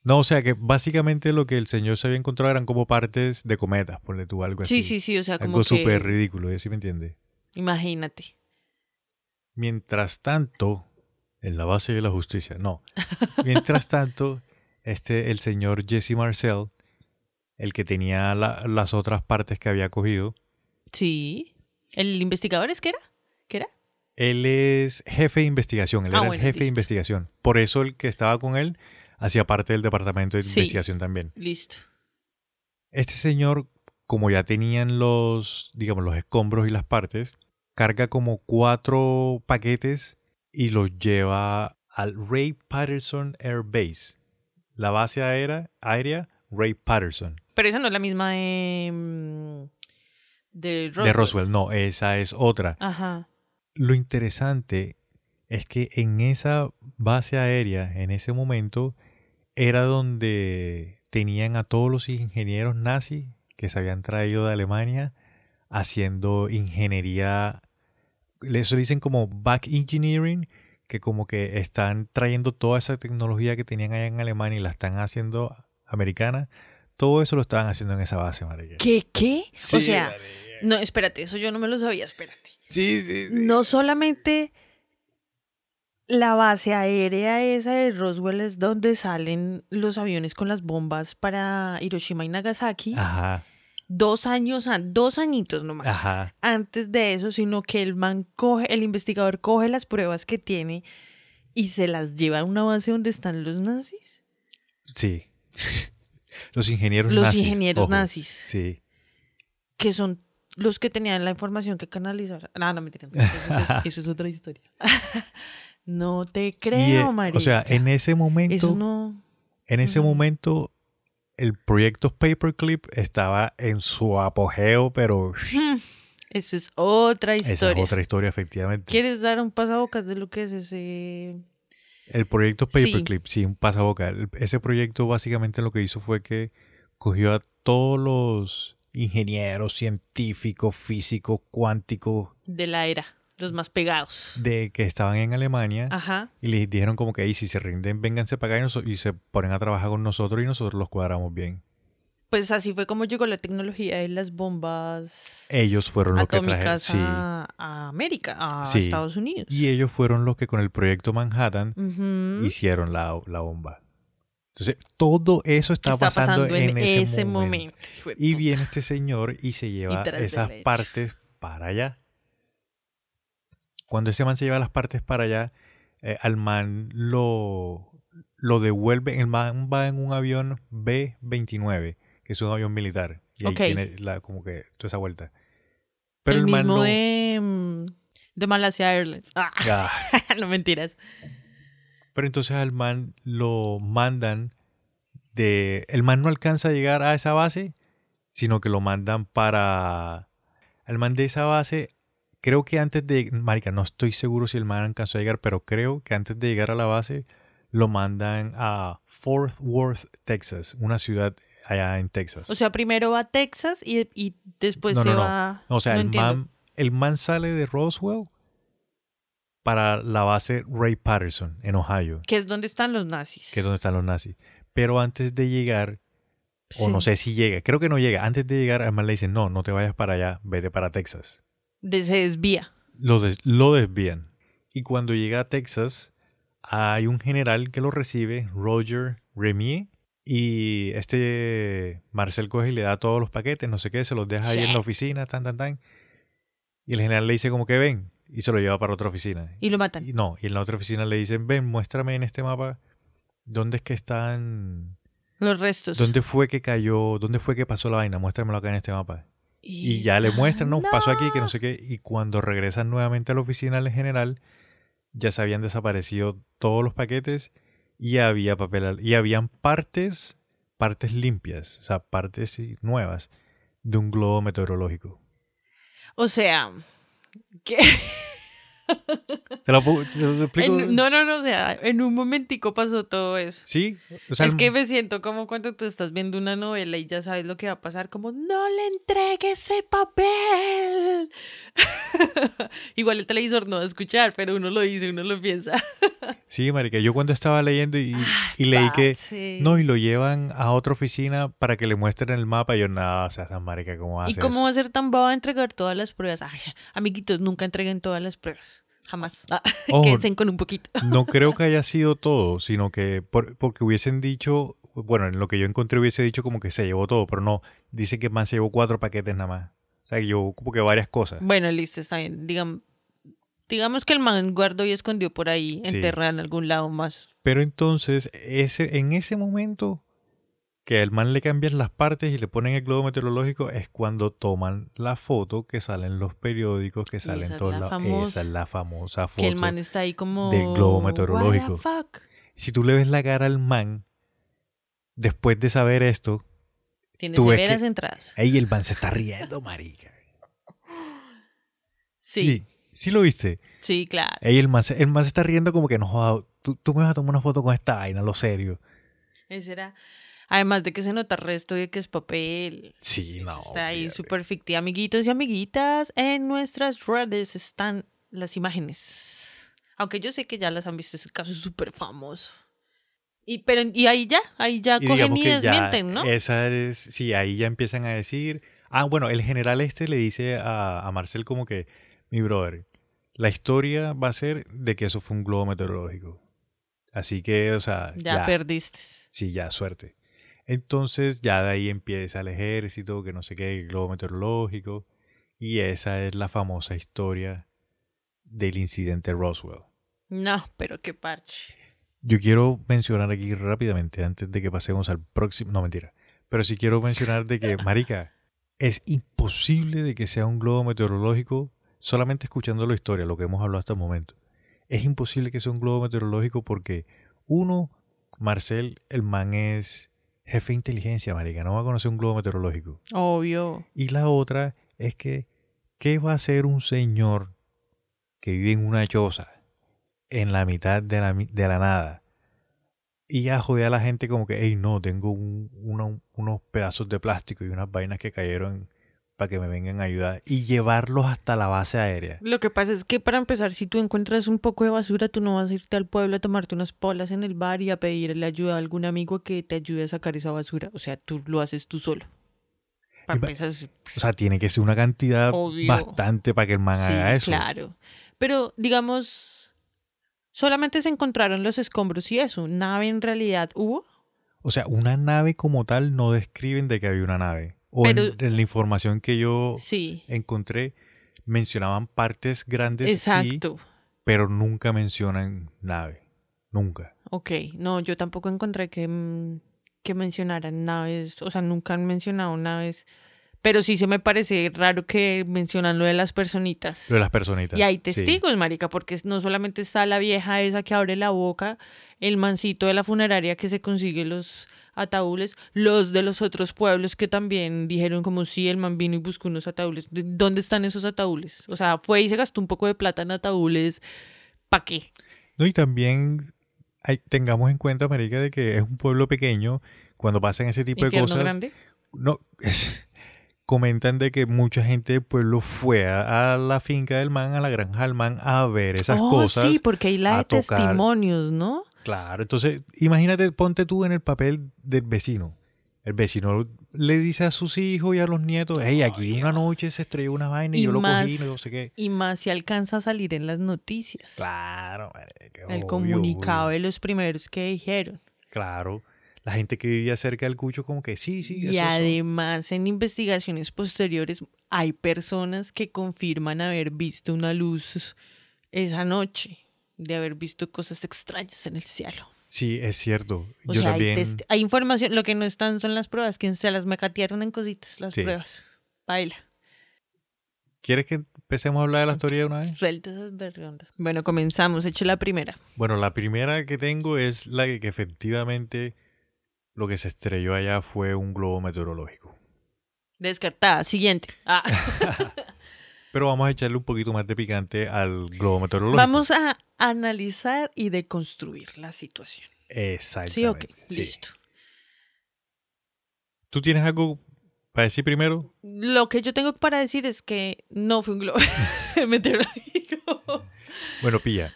No, o sea que básicamente lo que el señor se había encontrado eran como partes de cometas, ponle tú algo así. Sí, sí, sí, o sea, como Algo que... súper ridículo, ¿sí me entiende? Imagínate. Mientras tanto, en la base de la justicia, no. Mientras tanto, *laughs* este, el señor Jesse Marcel, el que tenía la- las otras partes que había cogido, Sí. ¿El investigador es que era? ¿Qué era? él es jefe de investigación, él Ah, era bueno, el jefe de investigación. Por eso el que estaba con él hacía parte del departamento de Sí. investigación también. Listo. Este señor, como ya tenían los, digamos, los escombros y las partes, carga como cuatro paquetes y los lleva al Ray Patterson Air Base. La base aérea, aérea Ray Patterson. Pero esa no es la misma de... mm, De Roswell. De Roswell, no, esa es otra. Ajá. Lo interesante es que en esa base aérea, en ese momento, era donde tenían a todos los ingenieros nazis que se habían traído de Alemania haciendo ingeniería, eso dicen como back engineering, que como que están trayendo toda esa tecnología que tenían allá en Alemania y la están haciendo americana. Todo eso lo estaban haciendo en esa base, marica. ¿Qué? ¿Qué? o Sí, sea, marica. no, espérate, eso yo no me lo sabía, espérate. Sí, sí, sí. No solamente la base aérea esa de Roswell es donde salen los aviones con las bombas para Hiroshima y Nagasaki. Ajá, Dos años, dos añitos nomás. ajá. Antes de eso, sino que el man coge, el investigador coge las pruebas que tiene y se las lleva a una base donde están los nazis. Sí. *laughs* Los ingenieros Los nazis. ingenieros ojo. nazis. Sí. que son los que tenían la información que canalizar. No, no me Eso, es- *laughs* eso es otra historia. *laughs* no te Y, creo, eh, María. o sea, en ese momento, Eso no. en ese momento, el proyecto Paperclip estaba en su apogeo, pero *laughs* Eso es otra esa historia. es otra historia, efectivamente. ¿Quieres dar un pasabocas de lo que es ese? El proyecto Sí. Paperclip, sí, un pasaboca. El- Ese proyecto básicamente lo que hizo fue que cogió a todos los ingenieros, científicos, físicos, cuánticos De la era, los más pegados. de que estaban en Alemania Ajá. y les dijeron como que "Ey, si se rinden, vénganse para acá y, y se ponen a trabajar con nosotros y nosotros los cuadramos bien. Pues así fue como llegó la tecnología de las bombas Ellos fueron los que trajeron. Sí. a, a América, a Sí. Estados Unidos. Y ellos fueron los que con el proyecto Manhattan hicieron la, la bomba. Entonces, todo eso está, Está pasando, en, ese, momento. Y viene este señor y se lleva esas partes para allá. Cuando ese man se lleva las partes para allá, eh, al man lo, lo devuelve. El man va en un avión B-29, que es un avión militar. Y ahí Ok. tiene la, como que toda esa vuelta. Pero el el, man mismo no... de, mm, de Malasia Airlines. Ah, Ah. *laughs* no mentiras. Pero entonces al man lo mandan de... El man no alcanza a llegar a esa base, sino que lo mandan para... El man de esa base, creo que antes de... Marica, no estoy seguro si el man alcanzó a llegar, pero creo que antes de llegar a la base lo mandan a Fort Worth, Texas, una ciudad allá en Texas. O sea, primero va a Texas y, y después No, se no, no. va. o sea, no el, man, el man sale de Roswell para la base Ray Patterson en Ohio. Que es donde están los nazis. que es donde están los nazis. Pero antes de llegar, o no sé si llega, creo que no llega, antes de llegar, además le dicen, no, no te vayas para allá, vete para Texas. De- se desvía. Lo, des- lo desvían. Y cuando llega a Texas, hay un general que lo recibe, Roger Remy. Y este Marcel coge y le da todos los paquetes, no sé qué, se los deja ahí Sí. en la oficina, tan, tan, tan. Y el general le dice como que ven, y se lo lleva para otra oficina. Y lo matan. Y no, y en la otra oficina le dicen, ven, muéstrame en este mapa dónde es que están, Los restos. dónde fue que cayó, dónde fue que pasó la vaina, muéstramelo acá en este mapa. Y ya le muestran, no, pasó aquí, que no sé qué. Y cuando regresan nuevamente a la oficina del general, ya se habían desaparecido todos los paquetes y había papel, y habían partes, partes limpias, o sea, partes nuevas de un globo meteorológico. O sea, que ¿Te lo, puedo- te lo explico? en- no, no, no, o sea, en un momentico pasó todo eso. Sí, o sea, es que me siento como cuando tú estás viendo una novela y ya sabes lo que va a pasar, como no le entregue ese papel. *laughs* Igual el televisor no va a escuchar, pero uno lo dice, uno lo piensa. *laughs* sí, marica, yo cuando estaba leyendo y, y leí que Sí. no, y lo llevan a otra oficina para que le muestren el mapa, y yo, nada, o sea, marica, ¿cómo hace ¿Y cómo eso? va a ser tan boba entregar todas las pruebas? Ay, amiguitos, nunca entreguen todas las pruebas. Jamás. Ah, *laughs* Ojo. Quédense con un poquito. *laughs* No creo que haya sido todo, sino que por- porque hubiesen dicho, bueno, en lo que yo encontré hubiese dicho como que se llevó todo, pero no, dice que más se llevó cuatro paquetes nada más. O sea, que llevó como que varias cosas. Bueno, listo, está bien. Digam- digamos que el man guardó y escondió por ahí, Sí. enterrado en algún lado más. Pero entonces, ese, en ese momento que al man le cambian las partes y le ponen el globo meteorológico, es cuando toman la foto que sale en los periódicos, que sale Esa es todos la lados. famosa. Esa es la famosa foto. Que el man está ahí como... del globo "What the meteorológico". fuck? Si tú le ves la cara al man, después de saber esto, Tiene Tú ves severas que- entradas. ¡ey, el man se está riendo, marica! *laughs* Sí, Sí, sí lo viste. sí, claro. Ey, el man, se, el man se está riendo como que no joda. Tú, tú me vas a tomar una foto con esta vaina, lo serio. Ese era... Además de que se nota el resto de que es papel. Sí, no. Está ahí súper fictivo. Amiguitos y amiguitas, en nuestras redes están las imágenes. Aunque yo sé que ya las han visto, ese caso es súper famoso. Y, pero, y ahí ya, ahí ya Y cogen y ya desmienten, ¿no? esa es, sí, ahí ya empiezan a decir, ah, bueno, el general este le dice a, a Marcel como que, mi brother, la historia va a ser de que eso fue un globo meteorológico. Así que, o sea, ya, ya, perdiste. sí, ya, suerte. Entonces ya de ahí empieza el ejército, que no sé qué, el globo meteorológico, y esa es la famosa historia del incidente Roswell. No, pero qué parche. Yo quiero mencionar aquí rápidamente, antes de que pasemos al próximo. No, mentira. Pero sí quiero mencionar de que, Marica, es imposible de que sea un globo meteorológico solamente escuchando la historia, lo que hemos hablado hasta el momento. Es imposible que sea un globo meteorológico porque, uno, Marcel, el man es jefe de inteligencia, Marica, no va a conocer un globo meteorológico. Obvio. Y la otra es que, ¿qué va a hacer un señor que vive en una choza en la mitad de la, de la nada? Y a joder a la gente como que, hey, no, tengo un- una- unos pedazos de plástico y unas vainas que cayeron para que me vengan a ayudar y llevarlos hasta la base aérea. Lo que pasa es que para empezar, si tú encuentras un poco de basura, tú no vas a irte al pueblo a tomarte unas polas en el bar y a pedirle ayuda a algún amigo que te ayude a sacar esa basura. O sea, tú lo haces tú solo. Para empezar, O sea, tiene que ser una cantidad Obvio. bastante para que el man haga eso. claro. Pero, digamos, solamente se encontraron los escombros y eso. Nave en realidad hubo. O sea, una nave como tal no describen de que había una nave. O en- Pero- en, la información que yo Sí. encontré, mencionaban partes grandes, sí, Exacto. pero nunca mencionan nave. Nunca. Ok, no, yo tampoco encontré que, mm, que mencionaran naves, o sea, nunca han mencionado naves, pero sí se me parece raro que mencionan lo de las personitas. Lo de las personitas. Y hay sí. testigos, marica, porque no solamente está la vieja esa que abre la boca, el mancito de la funeraria que se consigue los ataúdes, los de los otros pueblos que también dijeron como si el man vino y buscó unos ataúdes. ¿De- ¿Dónde están esos ataúdes? O sea, fue y se gastó un poco de plata en ataúdes. ¿Para qué? No, y también hay- tengamos en cuenta, América, de que es un pueblo pequeño. Cuando pasan ese tipo de ¿Infierno cosas, grande? no comentan de que mucha gente del pueblo fue a, a la finca del man, a la granja del man, a ver esas oh, cosas. sí, porque hay la de tocar. testimonios, ¿no? Claro, entonces imagínate, ponte tú en el papel del vecino. El vecino le dice a sus hijos y a los nietos, hey, aquí una noche se estrelló una vaina y, Y yo lo más- cogí, no sé qué. Y más si alcanza a salir en las noticias. Claro, marica, El obvio, comunicado obvio. de los primeros que dijeron. Claro. la gente que vivía cerca del cucho como que sí, sí. Y eso son". además, en investigaciones posteriores, hay personas que confirman haber visto una luz esa noche, de haber visto cosas extrañas en el cielo. Sí, es cierto. O Yo sea, también... hay, información, lo que no están son las pruebas, que se las mecatearon en cositas, las Sí. pruebas. Baila, ¿Quieres que empecemos a hablar de la teoría de una vez? suelta esas berriondas. Bueno, comenzamos, eche la primera. Bueno, la primera que tengo es la que, que efectivamente lo que se estrelló allá fue un globo meteorológico. Descartada, siguiente. Ah. *laughs* Pero vamos a echarle un poquito más de picante al globo meteorológico. Vamos a analizar y deconstruir la situación. Exactamente. Sí, ok, sí. listo. ¿Tú tienes algo para decir primero? Lo que yo tengo para decir es que no fue un globo *laughs* meteorológico. Bueno, pilla.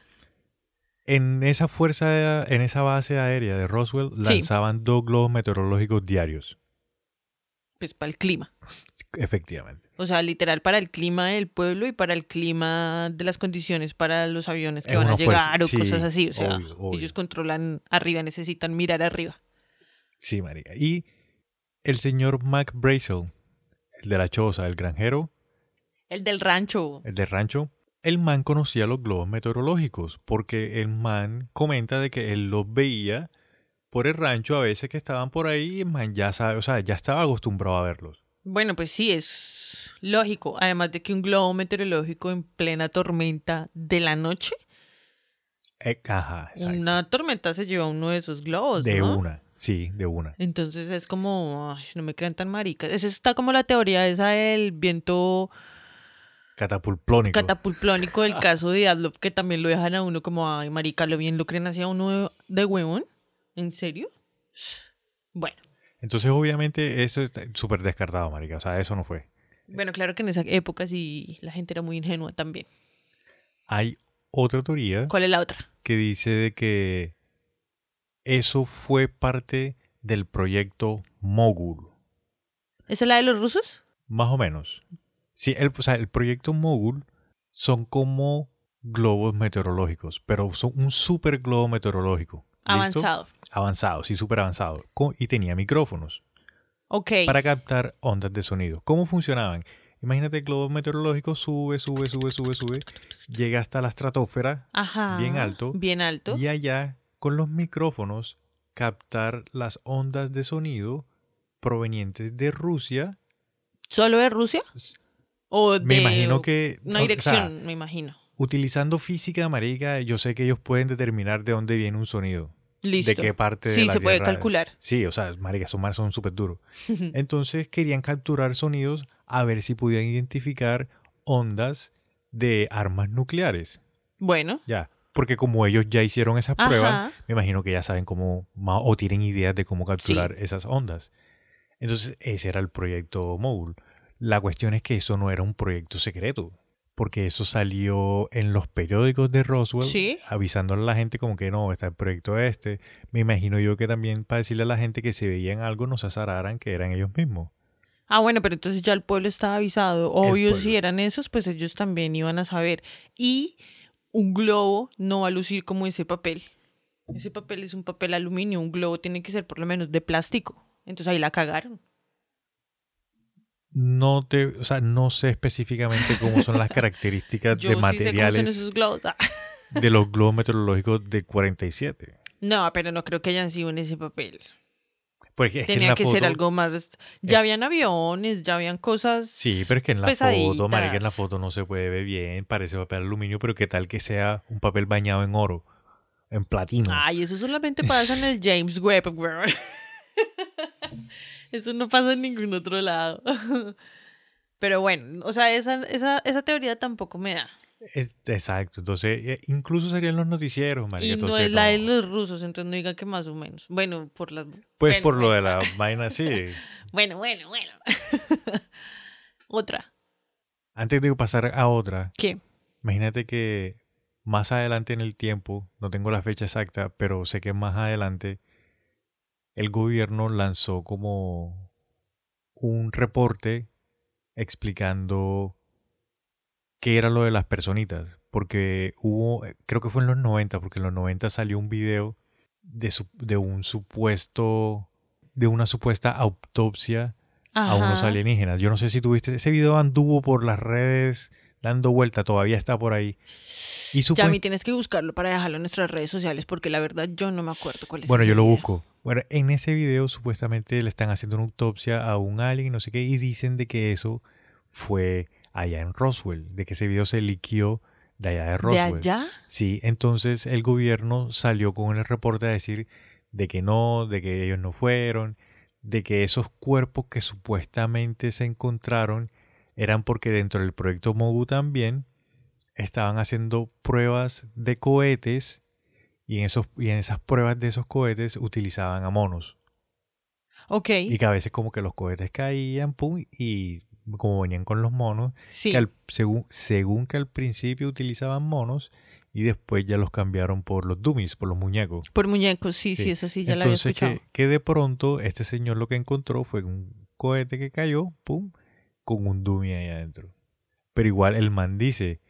En esa fuerza, en esa base aérea de Roswell, Sí. lanzaban dos globos meteorológicos diarios. Pues para el clima. Efectivamente. O sea, literal para el clima del pueblo y para el clima de las condiciones para los aviones que Es van a fuerza- llegar o sí, cosas así. O sea, obvio, obvio. ellos controlan arriba, necesitan mirar arriba. Sí, marica. Y el señor Mac Brazel, el de la choza, el granjero, El del rancho. el de rancho, el man conocía los globos meteorológicos porque el man comenta de que él los veía por el rancho a veces que estaban por ahí y el man ya sabe, o sea, ya estaba acostumbrado a verlos. Bueno, pues sí, es lógico. Además de que un globo meteorológico en plena tormenta de la noche, Eh, ajá, exacto. una tormenta se lleva uno de esos globos. de ¿no? una, sí, de una. Entonces es como, ay, no me crean tan maricas. Esa está como la teoría esa del viento Catapulplónico. catapulplónico del *laughs* caso de Adlov, que también lo dejan a uno como, ay, marica, lo bien lo creen hacia uno de, de huevón. ¿En serio? Bueno, Entonces, obviamente, eso está súper descartado, marica. O sea, eso no fue. Bueno, claro que en esa época sí la gente era muy ingenua también. Hay otra teoría ¿Cuál es la otra? que dice de que eso fue parte del proyecto Mogul. ¿Esa es la de los rusos? Más o menos. Sí, el, o sea, el proyecto Mogul son como globos meteorológicos, pero son un super globo meteorológico. ¿Listo? Avanzado. Avanzado, sí, súper avanzado. Y tenía micrófonos Ok. para captar ondas de sonido. ¿Cómo funcionaban? Imagínate el globo meteorológico sube, sube, sube, sube, sube, llega hasta la estratosfera Ajá. bien alto. Bien alto. y allá con los micrófonos captar las ondas de sonido provenientes de Rusia. ¿Solo de Rusia? O de Me imagino que una o dirección, sea, me imagino. utilizando física marica, yo sé que ellos pueden determinar de dónde viene un sonido. Listo. De qué parte de Sí, la se puede calcular. Sí, o sea, marica, esos mares son súper duros. *laughs* Entonces querían capturar sonidos a ver si podían identificar ondas de armas nucleares. Bueno. Ya. Porque como ellos ya hicieron esas Ajá. pruebas, me imagino que ya saben cómo o tienen ideas de cómo capturar esas ondas. Entonces, ese era el proyecto Mogul. La cuestión es que eso no era un proyecto secreto, porque eso salió en los periódicos de Roswell, Sí. avisándole a la gente como que no, está el proyecto este. Me imagino yo que también para decirle a la gente que si veían algo no se azararan que eran ellos mismos. Ah, bueno, pero entonces ya el pueblo estaba avisado. Obvio, si eran esos, pues ellos también iban a saber. Y un globo no va a lucir como ese papel. Ese papel es un papel aluminio. Un globo tiene que ser por lo menos de plástico. Entonces ahí la cagaron. No te, o sea, no sé específicamente cómo son las *laughs* características Yo de sí sé cómo son materiales esos *laughs* de los globos meteorológicos de 47. No, pero no creo que hayan sido en ese papel. Porque es Tenía que foto, ser algo más. Ya habían aviones, ya habían cosas. Sí, pero es que en la foto, marica, en la foto no se puede ver bien, parece papel aluminio, pero qué tal que sea un papel bañado en oro, en platino. Ay, eso solamente pasa en el James Webb. *laughs* Eso no pasa en ningún otro lado. *laughs* Pero bueno, o sea, esa, esa, esa teoría tampoco me da. Exacto, entonces eh, incluso serían los noticieros, marica. Y no entonces, es la de los rusos, entonces no digan que más o menos. Bueno, por las... Pues bueno, por lo de la *laughs* vaina, sí. Bueno, bueno, bueno. *laughs* Otra. Antes de pasar a otra, ¿Qué? imagínate que más adelante en el tiempo, no tengo la fecha exacta, pero sé que más adelante el gobierno lanzó como un reporte explicando qué era lo de las personitas, porque hubo, creo que fue en los 90, porque en los 90 salió un video de, su- de un supuesto, de una supuesta autopsia a unos alienígenas. Yo no sé si tuviste, ese video anduvo por las redes dando vuelta, todavía está por ahí. Y Ya, supuest- mí tienes que buscarlo para dejarlo en nuestras redes sociales porque la verdad yo no me acuerdo cuál es Bueno, ese yo lo busco. Bueno, en ese video supuestamente le están haciendo una autopsia a un alien y no sé qué, y dicen de que eso fue allá en Roswell, de que ese video se liquió de allá de ¿De Roswell. allá? Sí, entonces el gobierno salió con el reporte a decir de que no, de que ellos no fueron, de que esos cuerpos que supuestamente se encontraron eran porque dentro del proyecto MOGU también estaban haciendo pruebas de cohetes y en, esos, y en esas pruebas de esos cohetes utilizaban a monos. Ok. Y que a veces como que los cohetes caían, pum, y como venían con los monos, sí. que al- según, según que al principio utilizaban monos y después ya los cambiaron por los dummies, por los muñecos. Por muñecos, sí, sí, Sí. esa sí ya la había Entonces escuchado. que, que de pronto este señor lo que encontró fue un cohete que cayó, pum, con un dummy ahí adentro. Pero igual el man dice,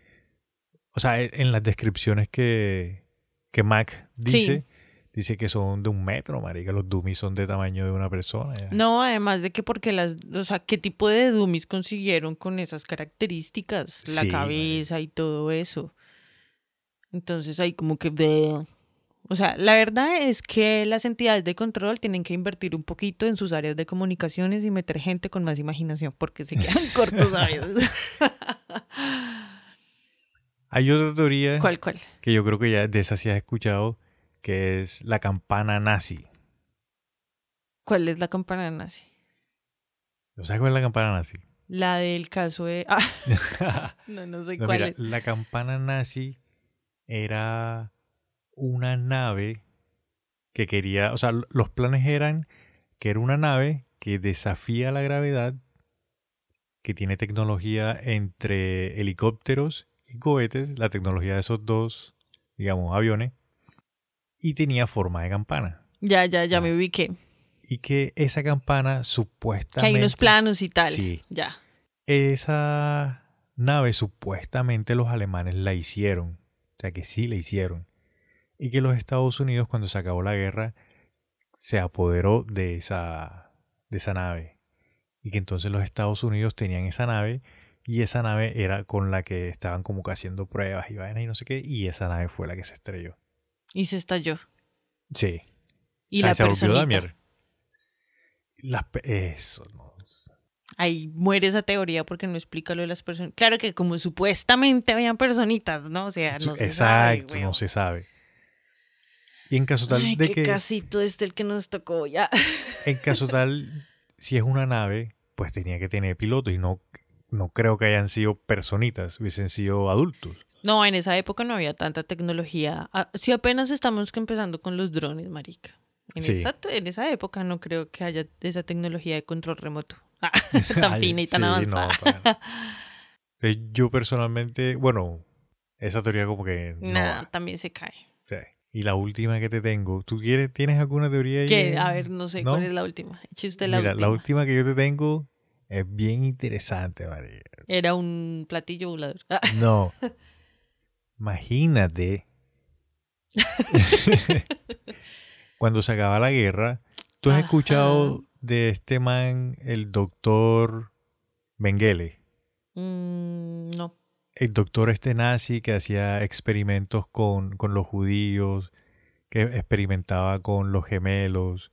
o sea, e- en las descripciones que, que Mac dice, dice que son de un metro, marica, los dummies son de tamaño de una persona. ya. No, además de que porque las, o sea, ¿qué tipo de dummies consiguieron con esas características? La Sí, cabeza y todo eso. Entonces ahí como que... bleh. O sea, la verdad es que las entidades de control tienen que invertir un poquito en sus áreas de comunicaciones y meter gente con más imaginación porque se quedan *laughs* cortos a veces. *laughs* Hay otra teoría ¿Cuál, cuál? que yo creo que ya de esa sí has escuchado, que es la campana nazi. ¿Cuál es la campana nazi? ¿No sabes cuál es la campana nazi? La del caso de... Ah, *laughs* no, no sé No, cuál mira, es. la campana nazi era una nave que quería, o sea, los planes eran que era una nave que desafía la gravedad, que tiene tecnología entre helicópteros y cohetes, la tecnología de esos dos, digamos, aviones, y tenía forma de campana. Ya, ya, ya Ah, me ubiqué. Y que esa campana Que supuestamente... hay unos planos y tal. Sí. Ya. Esa nave supuestamente los alemanes la hicieron. O sea que sí la hicieron. Y que los Estados Unidos cuando se acabó la guerra se apoderó de esa, de esa nave. Y que entonces los Estados Unidos tenían esa nave y esa nave era con la que estaban como que haciendo pruebas y vainas y no sé qué. Y esa nave fue la que se estrelló. Y se estalló. Sí. Y O sea, la se volvió personita. Damier. Pe- eso, no. Ahí muere esa teoría porque no explica lo de las personas. Claro que como supuestamente habían personitas, ¿no? O sea, no se sabe, Exacto, no se sabe. Y en caso tal Ay, de qué que... casito este el que nos tocó ya. En caso *laughs* tal, si es una nave, pues tenía que tener pilotos y no, no creo que hayan sido personitas, hubiesen sido adultos. No, en esa época no había tanta tecnología. Ah, Sí, apenas estamos empezando con los drones, marica. En, Sí. esa, en esa época no creo que haya esa tecnología de control remoto. *laughs* Ah, *laughs* tan Ay, fina y tan sí, avanzada. Entonces, *laughs* yo personalmente, bueno, esa teoría como que no Nada, también se cae. Sí. Y la última que te tengo, ¿tú quieres, tienes alguna teoría ahí? A ver, no sé ¿No? cuál es la última. Eche usted la Mira, última. la última que yo te tengo es bien interesante, María. Era un platillo volador. Ah, *laughs* No. Imagínate. *laughs* Cuando se acaba la guerra, ¿tú has Ajá. escuchado de este man, el doctor Mengele? mm, no. El doctor este nazi que hacía experimentos con, con los judíos, que experimentaba con los gemelos,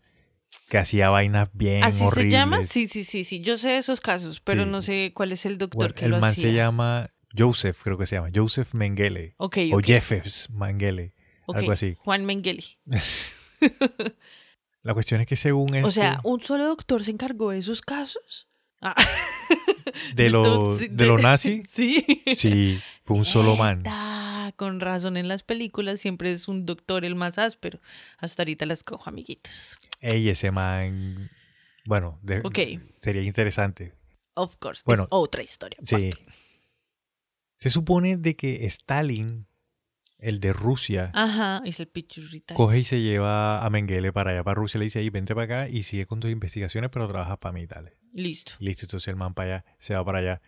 que hacía vainas bien ¿Así horribles. se llama? Sí, sí, sí, sí. Yo sé esos casos, pero Sí. no sé cuál es el doctor Bueno, que el lo man hacía. se llama Joseph, creo que se llama. Joseph Mengele. Ok, O ok, Jeffes Mengele. ok. algo así. Juan Mengele. *laughs* La cuestión es que según este, O sea, ¿un solo doctor se encargó de esos casos? Ah. de lo, Entonces, *laughs* de lo nazi, *laughs* Sí. sí, fue un solo man. Neta, Con razón en las películas siempre es un doctor el más áspero. Hasta ahorita las cojo, amiguitos. Ey, ese man, bueno, de- Ok. sería interesante. Of course. Bueno, es otra historia. Sí. Se supone de que Stalin, el de Rusia, Ajá, es el coge y se lleva a Mengele para allá, para Rusia, le dice, ahí, vente para acá y sigue con tus investigaciones, pero trabajas para mí, tal. Listo. Listo, entonces el man para allá, se va para allá.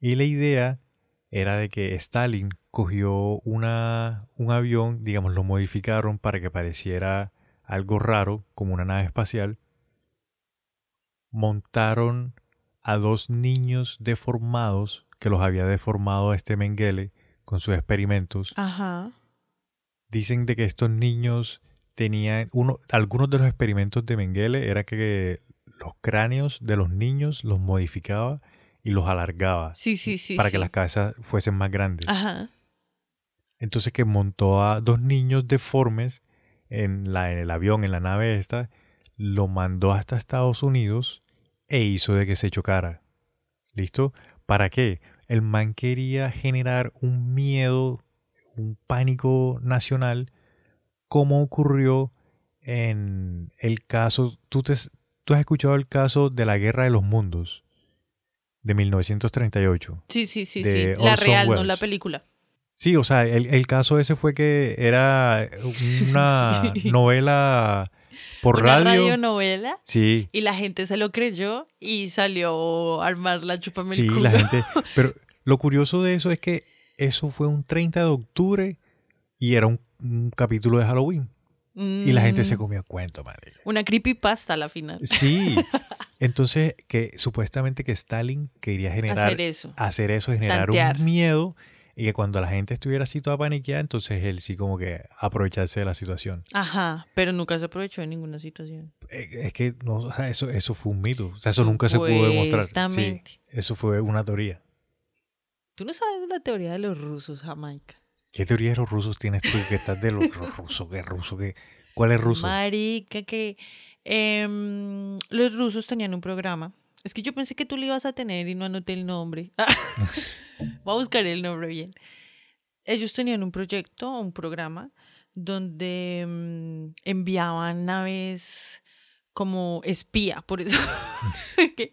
Y la idea era de que Stalin cogió una, un avión, digamos, lo modificaron para que pareciera algo raro, como una nave espacial. Montaron a dos niños deformados que los había deformado este Mengele con sus experimentos. Ajá. Dicen de que estos niños tenían uno, algunos de los experimentos de Mengele era que los cráneos de los niños los modificaba y los alargaba Sí, sí, sí. para sí. que las cabezas fuesen más grandes. Ajá. Entonces que montó a dos niños deformes en, la, en el avión, en la nave esta, lo mandó hasta Estados Unidos e hizo de que se chocara. ¿Listo? ¿Para qué? El man quería generar un miedo, un pánico nacional, como ocurrió en el caso, tú, te, tú has escuchado el caso de la Guerra de los Mundos de 1938. Sí, sí, sí, sí. La Orson real, no la película. Sí, o sea, el, el caso ese fue que era una *laughs* Sí. novela por Una radio. radionovela Sí, y la gente se lo creyó y salió a armar la chupame el sí, culo. la gente. *laughs* Pero lo curioso de eso es que eso fue un 30 de octubre y era un, un capítulo de Halloween. Y la gente se Mm, comió cuento, madre. Una creepypasta a la final. Sí. *laughs* Entonces, que supuestamente que Stalin quería generar Hacer eso. hacer eso, generar Tantear. un miedo y que cuando la gente estuviera así toda paniqueada, entonces él sí como que aprovecharse de la situación. Ajá, pero nunca se aprovechó de ninguna situación. Eh, Es que no, o sea, eso, eso fue un mito. O sea, eso nunca se pudo demostrar. Sí, eso fue una teoría. Tú no sabes la teoría de los rusos, Jamaica. ¿Qué teoría de los rusos tienes tú que estás de los ru- rusos? ¿Qué ruso? ¿Qué? ¿Cuál es ruso? Marica, que em, los rusos tenían un programa. Es que yo pensé que tú lo ibas a tener y no anoté el nombre. *laughs* Voy a buscar el nombre bien. Ellos tenían un proyecto, un programa, donde mm, enviaban naves como espía, por eso. *laughs*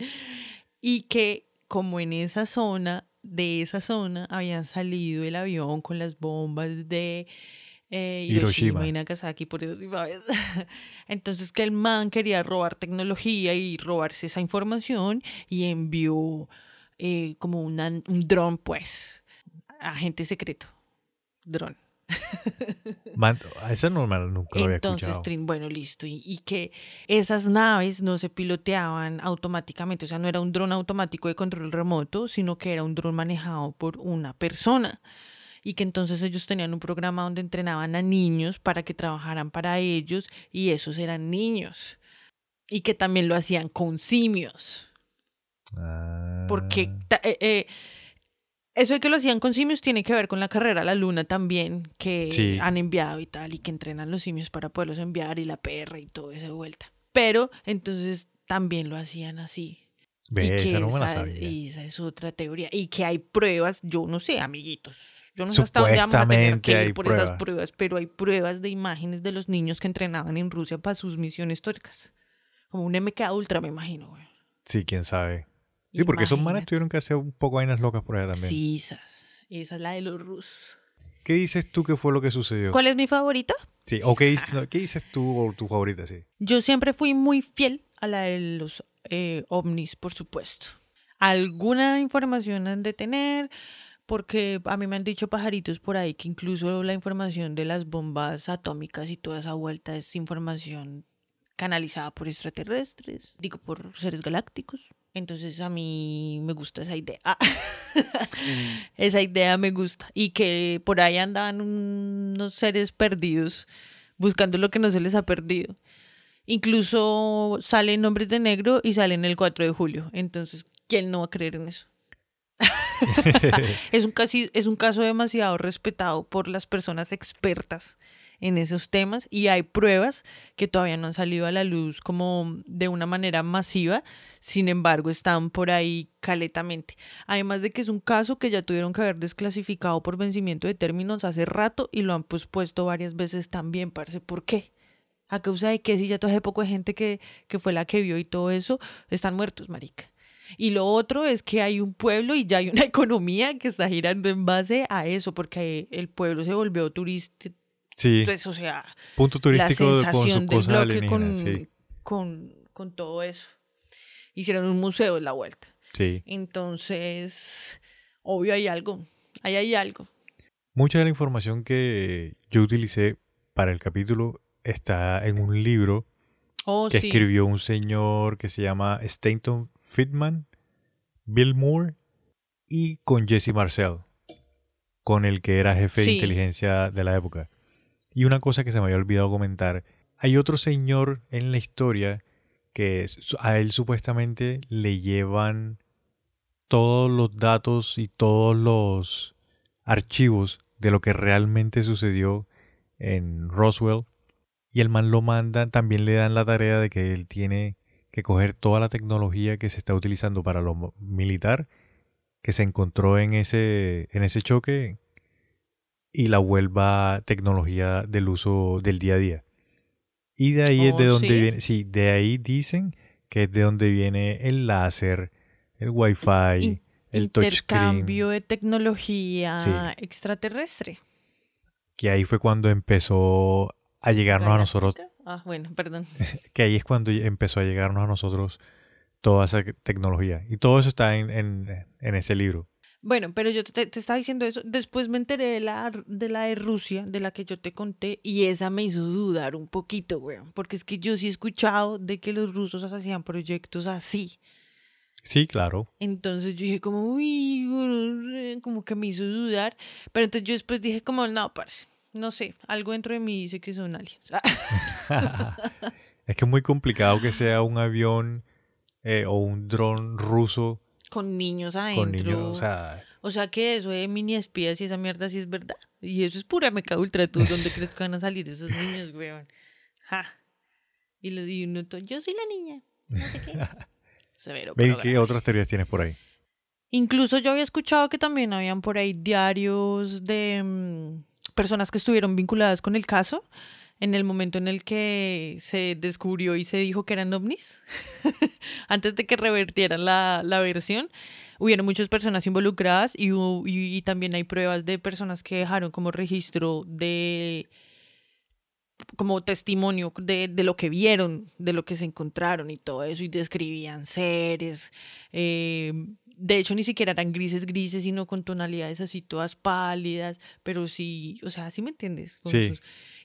Y que como en esa zona, de esa zona, habían salido el avión con las bombas de eh, Hiroshima. Hiroshima. y Nagasaki, por eso. *laughs* Entonces que el man quería robar tecnología y robarse esa información y envió eh, como una- un dron, pues, agente secreto. Dron. *laughs* Man, ese normal nunca lo había Entonces, escuchado. Trin, bueno, listo. Y, y que esas naves no se piloteaban automáticamente, o sea, no era un dron automático de control remoto, sino que era un dron manejado por una persona. Y que entonces ellos tenían un programa donde entrenaban a niños para que trabajaran para ellos y esos eran niños. Y que también lo hacían con simios. Ah. Porque eh, eh, eso de que lo hacían con simios tiene que ver con la carrera a la luna también, que Sí. han enviado y tal, y que entrenan los simios para poderlos enviar, y la perra y todo eso de vuelta. Pero entonces también lo hacían así. Ve, y que esa no me la esa, sabía. esa es otra teoría. Y que hay pruebas, yo no sé, amiguitos. Yo no sé hasta dónde vamos a tener que ir por esas pruebas. pruebas, pero hay pruebas de imágenes de los niños que entrenaban en Rusia para sus misiones históricas. Como un MK Ultra, me imagino, güey. Sí, quién sabe. Sí, porque esos manes tuvieron que hacer un poco vainas locas por allá también. Sí, esas. Esa es la de los rusos. ¿Qué dices tú que fue lo que sucedió? ¿Cuál es mi favorita? Sí, o qué, dices- no, ¿qué dices tú o tu favorita, sí? Yo siempre fui muy fiel a la de los eh, ovnis, por supuesto. Alguna información han de tener, porque a mí me han dicho pajaritos por ahí que incluso la información de las bombas atómicas y toda esa vuelta es información canalizada por extraterrestres, digo, por seres galácticos. Entonces a mí me gusta esa idea. Ah. *laughs* esa idea me gusta. Y que por ahí andaban unos seres perdidos buscando lo que no se les ha perdido. Incluso salen Hombres de Negro y salen el 4 de julio. Entonces, ¿quién no va a creer en eso? *laughs* *laughs* es, un casi, es un caso demasiado respetado por las personas expertas en esos temas y hay pruebas que todavía no han salido a la luz como de una manera masiva, sin embargo están por ahí caletamente. Además de que es un caso que ya tuvieron que haber desclasificado por vencimiento de términos hace rato y lo han pospuesto varias veces también, parce. ¿Por qué? A causa de que si ya hace poco de gente que, que fue la que vio y todo eso, están muertos, marica. Y lo otro es que hay un pueblo y ya hay una *laughs* economía que está girando en base a eso, porque el pueblo se volvió turista, Sí, pues, o sea, punto la turístico con sus sensación del bloque con, sí. con, con todo eso. Hicieron un museo en la vuelta. Sí. Entonces, obvio hay algo. ahí hay algo. Mucha de la información que yo utilicé para el capítulo está en un libro Oh, que sí. escribió un señor que se llama Stanton Fitman, Bill Moore y con Jesse Marcel, con el que era jefe de Sí. inteligencia de la época. Y una cosa que se me había olvidado comentar, hay otro señor en la historia que a él supuestamente le llevan todos los datos y todos los archivos de lo que realmente sucedió en Roswell. Y el man lo manda, también le dan la tarea de que él tiene que coger toda la tecnología que se está utilizando para lo militar que se encontró en ese, en ese choque y la vuelva tecnología del uso del día a día. Y de ahí es Oh, de donde ¿sí? viene, sí, de ahí dicen que es de donde viene el láser, el wifi, In- el touchscreen. Intercambio de tecnología Sí. extraterrestre. Que ahí fue cuando empezó a llegarnos a nosotros. Ah, bueno, perdón. *laughs* que ahí es cuando empezó a llegarnos a nosotros toda esa tecnología. Y todo eso está en, en- en ese libro. Bueno, pero yo te, te estaba diciendo eso. Después me enteré de la, de la de Rusia, de la que yo te conté, y esa me hizo dudar un poquito, weón. Porque es que yo sí he escuchado de que los rusos hacían proyectos así. Sí, claro. Entonces yo dije como, uy, gonorrea", como que me hizo dudar. Pero entonces yo después dije como, no, parce, no sé, algo dentro de mí dice que son aliens. *laughs* es que es muy complicado que sea un avión eh, o un dron ruso Con niños adentro. con niños. O sea, O sea que eso de mini espías y esa mierda sí es verdad. Y eso es pura meca ultra. ¿Tú dónde crees que van a salir esos niños, weón? Ja. Y, uno todo, yo soy la niña. No sé qué. *laughs* Severo ven. ¿qué otras teorías tienes por ahí? Incluso yo había escuchado que también habían por ahí diarios de mm, personas que estuvieron vinculadas con el caso en el momento en el que se descubrió y se dijo que eran ovnis. *laughs* Antes de que revertieran la, la versión, hubieron muchas personas involucradas y, y también hay pruebas de personas que dejaron como registro de como testimonio de, de lo que vieron, de lo que se encontraron y todo eso, y describían seres. eh, de hecho, ni siquiera eran grises, grises, sino con tonalidades así todas pálidas, pero sí, o sea, ¿sí me entiendes? Con Sí.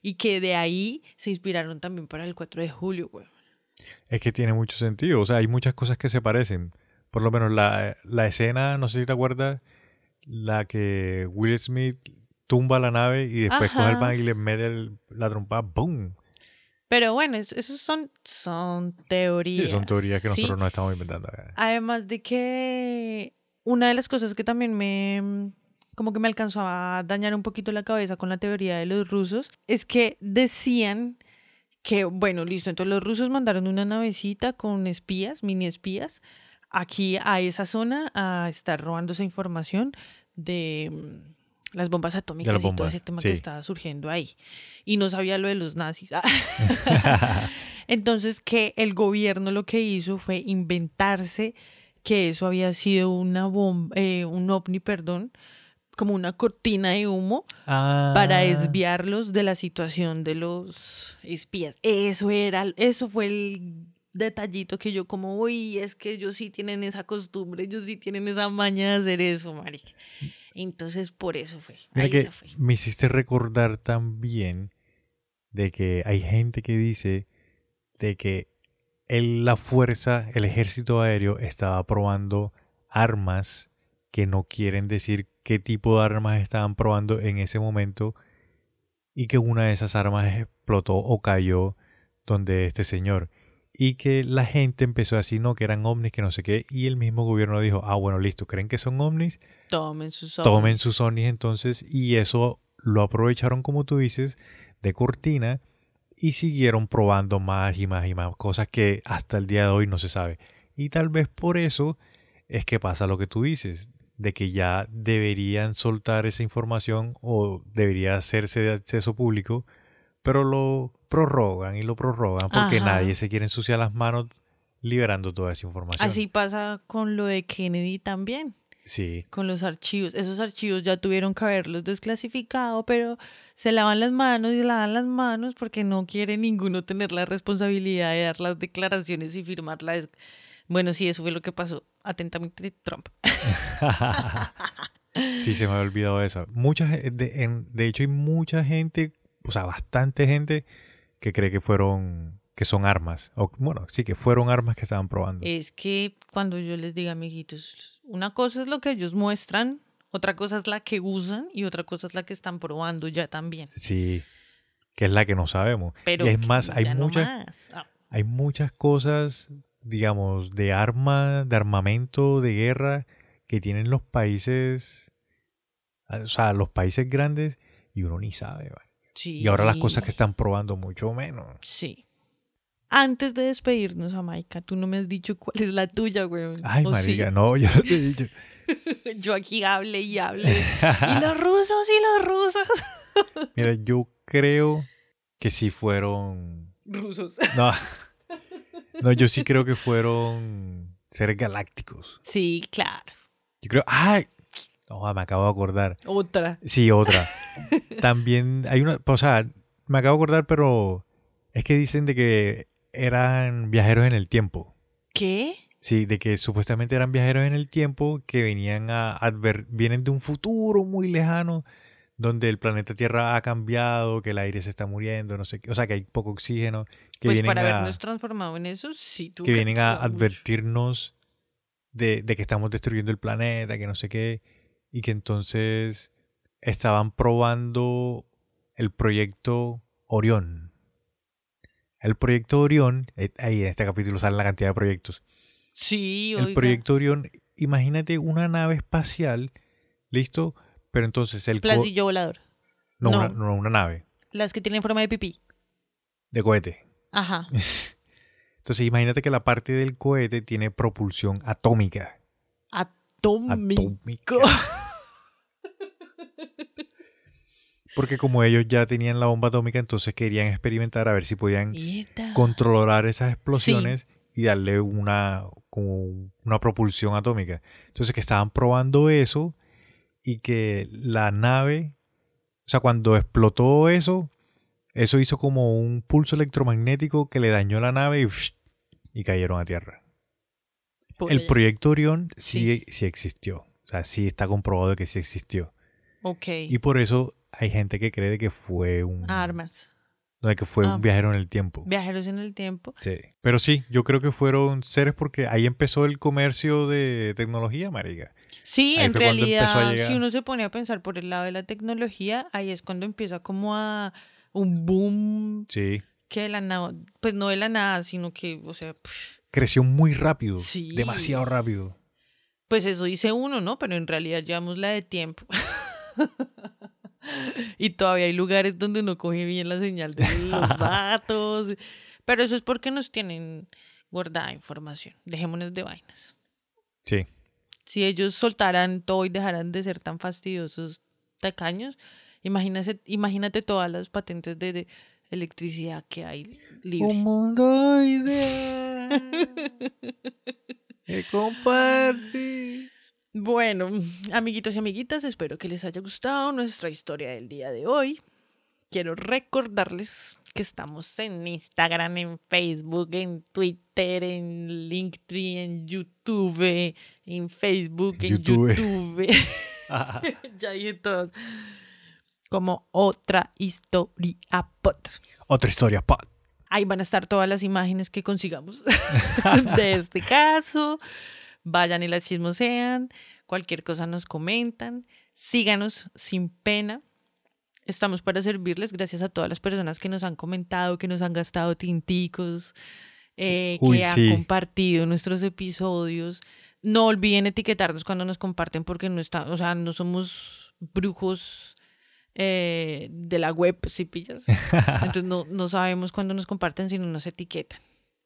Y que de ahí se inspiraron también para el 4 de julio, güey. Es que tiene mucho sentido. O sea, hay muchas cosas que se parecen. Por lo menos la, la escena, no sé si te acuerdas, la que Will Smith tumba la nave y después coge el Ajá. pan y le mete el- la trompa, ¡boom! Pero bueno, es- esos son, son teorías. Sí, son teorías que ¿sí? nosotros no estamos inventando. Además de que una de las cosas que también me como que me alcanzó a dañar un poquito la cabeza con la teoría de los rusos es que decían que, bueno, listo, entonces los rusos mandaron una navecita con espías, mini espías, aquí a esa zona a estar robando esa información de las bombas atómicas las y todo ese tema sí. que estaba surgiendo ahí. Y no sabía lo de los nazis. *laughs* Entonces, que el gobierno lo que hizo fue inventarse que eso había sido una bomba, eh, un ovni, perdón, como una cortina de humo para Ah, desviarlos de la situación de los espías. Eso era, eso fue el detallito que yo como, uy, es que ellos sí tienen esa costumbre, ellos sí tienen esa maña de hacer eso, marica. Entonces, por eso fue. Mira ahí que se fue. me hiciste recordar también de que hay gente que dice de que el- la fuerza, el ejército aéreo estaba probando armas que no quieren decir qué tipo de armas estaban probando en ese momento y que una de esas armas explotó o cayó donde este señor y que la gente empezó a decir no que eran ovnis que no sé qué y el mismo gobierno dijo ah bueno listo creen que son ovnis Tomen sus tomen ovnis. sus ovnis entonces y eso lo aprovecharon como tú dices de cortina y siguieron probando más y más y más cosas que hasta el día de hoy no se sabe. Y tal vez por eso es que pasa lo que tú dices de que ya deberían soltar esa información o debería hacerse de acceso público pero lo prorrogan y lo prorrogan porque Ajá. nadie se quiere ensuciar las manos liberando toda esa información Así pasa con lo de Kennedy también. sí con los archivos. Esos archivos ya tuvieron que haberlos desclasificado, pero se lavan las manos y se lavan las manos porque no quiere ninguno tener la responsabilidad de dar las declaraciones y firmarlas. Bueno, sí, eso fue lo que pasó. Atentamente Trump. *laughs* Sí, se me había olvidado eso. Mucha, de, en- de hecho, hay mucha gente, o sea, bastante gente que cree que fueron, que son armas. O, bueno, sí, que fueron armas que estaban probando. Es que cuando yo les diga, amiguitos, una cosa es lo que ellos muestran, otra cosa es la que usan y otra cosa es la que están probando ya también. Sí, que es la que no sabemos. Pero y es más, hay no muchas, más. Ah, hay muchas cosas, digamos, de arma, de armamento, de guerra, que tienen los países, o sea, los países grandes, y uno ni sabe. ¿vale? Sí. Y ahora las cosas que están probando mucho menos. Sí. Antes de despedirnos, Jamaica, tú no me has dicho cuál es la tuya, güey. Ay, marica, no, yo no te he dicho. *laughs* Yo aquí hable y hable. y los *laughs* rusos y los rusos. *laughs* Mira, yo creo que sí fueron. rusos. No, no, yo sí creo que fueron seres galácticos. Sí, claro. Yo creo. ¡Ay! No, me acabo de acordar. Otra. Sí, otra. *laughs* También hay una. O sea, me acabo de acordar, pero es que dicen de que eran viajeros en el tiempo. ¿Qué? Sí, de que supuestamente eran viajeros en el tiempo que venían a adver vienen de un futuro muy lejano donde el planeta Tierra ha cambiado, que el aire se está muriendo, no sé qué, o sea, que hay poco oxígeno, que pues vienen para a, habernos transformado en eso, sí, tú. que vienen a advertirnos de, de que estamos destruyendo el planeta, que no sé qué, y que entonces estaban probando el proyecto Orión. El proyecto Orión, eh, ahí en este capítulo sale la cantidad de proyectos. Sí, El oiga. proyecto Orión, imagínate una nave espacial, ¿listo? Pero entonces el... Platillo volador. no, no. Una, no, una nave Las que tienen forma de pipí. de cohete. Ajá. *laughs* Entonces imagínate que la parte del cohete tiene propulsión atómica. Atómico. Atómica. Porque como ellos ya tenían la bomba atómica, entonces querían experimentar a ver si podían Mierda. controlar esas explosiones y darle una, como una propulsión atómica. Entonces que estaban probando eso y que la nave, o sea, cuando explotó eso, eso hizo como un pulso electromagnético que le dañó la nave y, y cayeron a tierra. Por El proyecto Orión sí, Sí. sí existió. O sea, sí está comprobado que sí existió. Ok. Y por eso hay gente que cree de que fue un... Armas. no, de que fue Ah. un viajero en el tiempo. Viajeros en el tiempo. Sí. Pero sí, yo creo que fueron seres porque ahí empezó el comercio de tecnología, marica. Sí, Ahí en realidad, si uno se pone a pensar por el lado de la tecnología, ahí es cuando empieza como a un boom Sí. que de la nada, pues no de la nada, sino que, o sea, pff, Creció muy rápido. Sí. Demasiado rápido. pues eso dice uno, ¿no? Pero en realidad llevamos la de tiempo. *laughs* y todavía hay lugares donde no coge bien la señal de los *laughs* datos. Pero eso es porque nos tienen guardada información. Dejémonos de vainas. Sí. Si ellos soltaran todo y dejaran de ser tan fastidiosos, tacaños, imagínate, imagínate todas las patentes de, de electricidad que hay libre. mundo ideal. *laughs* que comparte. Bueno, *laughs* amiguitos y amiguitas, espero que les haya gustado nuestra historia del día de hoy. Quiero recordarles que estamos en Instagram, en Facebook, en Twitter, en Linktree, en YouTube, en Facebook, en YouTube. YouTube. *laughs* ya dije todos. Como otra historia pot. Otra historia, Pat. Ahí van a estar todas las imágenes que consigamos *laughs* de este caso. Vayan y las chismosean. Cualquier cosa nos comentan. Síganos sin pena. Estamos para servirles. Gracias a todas las personas que nos han comentado, que nos han gastado tinticos, eh, Uy, que han sí. compartido nuestros episodios. No olviden etiquetarnos cuando nos comparten porque no está, o sea, no somos brujos eh, de la web, si pillas. *laughs* Entonces no, no sabemos cuándo nos comparten si no nos etiquetan.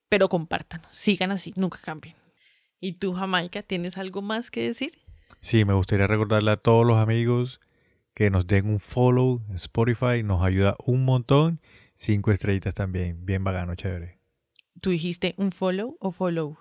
Pero compártanos, sigan así, nunca cambien. ¿Y tú, Jamaica, tienes algo más que decir? Sí, me gustaría recordarle a todos los amigos que nos den un follow en Spotify. Nos ayuda un montón. Cinco estrellitas también. Bien bacano, chévere. ¿Tú dijiste un follow o follow?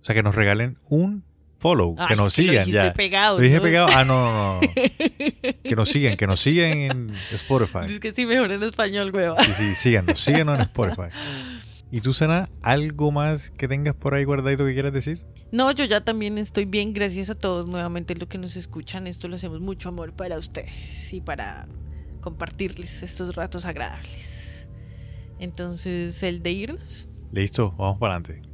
O sea, que nos regalen un follow. Ah, que nos que lo sigan dijiste ya. pegado, Lo dije ¿no? pegado. Ah, no, no, no. *laughs* que nos sigan, que nos sigan en Spotify. Es que sí, mejor en español, hueva. Sí, sí, síganos, síganos en Spotify. *laughs* ¿Y tú, Sana, algo más que tengas por ahí guardadito que quieras decir? No, yo ya también estoy bien, gracias a todos nuevamente los que nos escuchan. Esto lo hacemos mucho amor para ustedes y para compartirles estos ratos agradables. Entonces, el de irnos. Listo, vamos para adelante.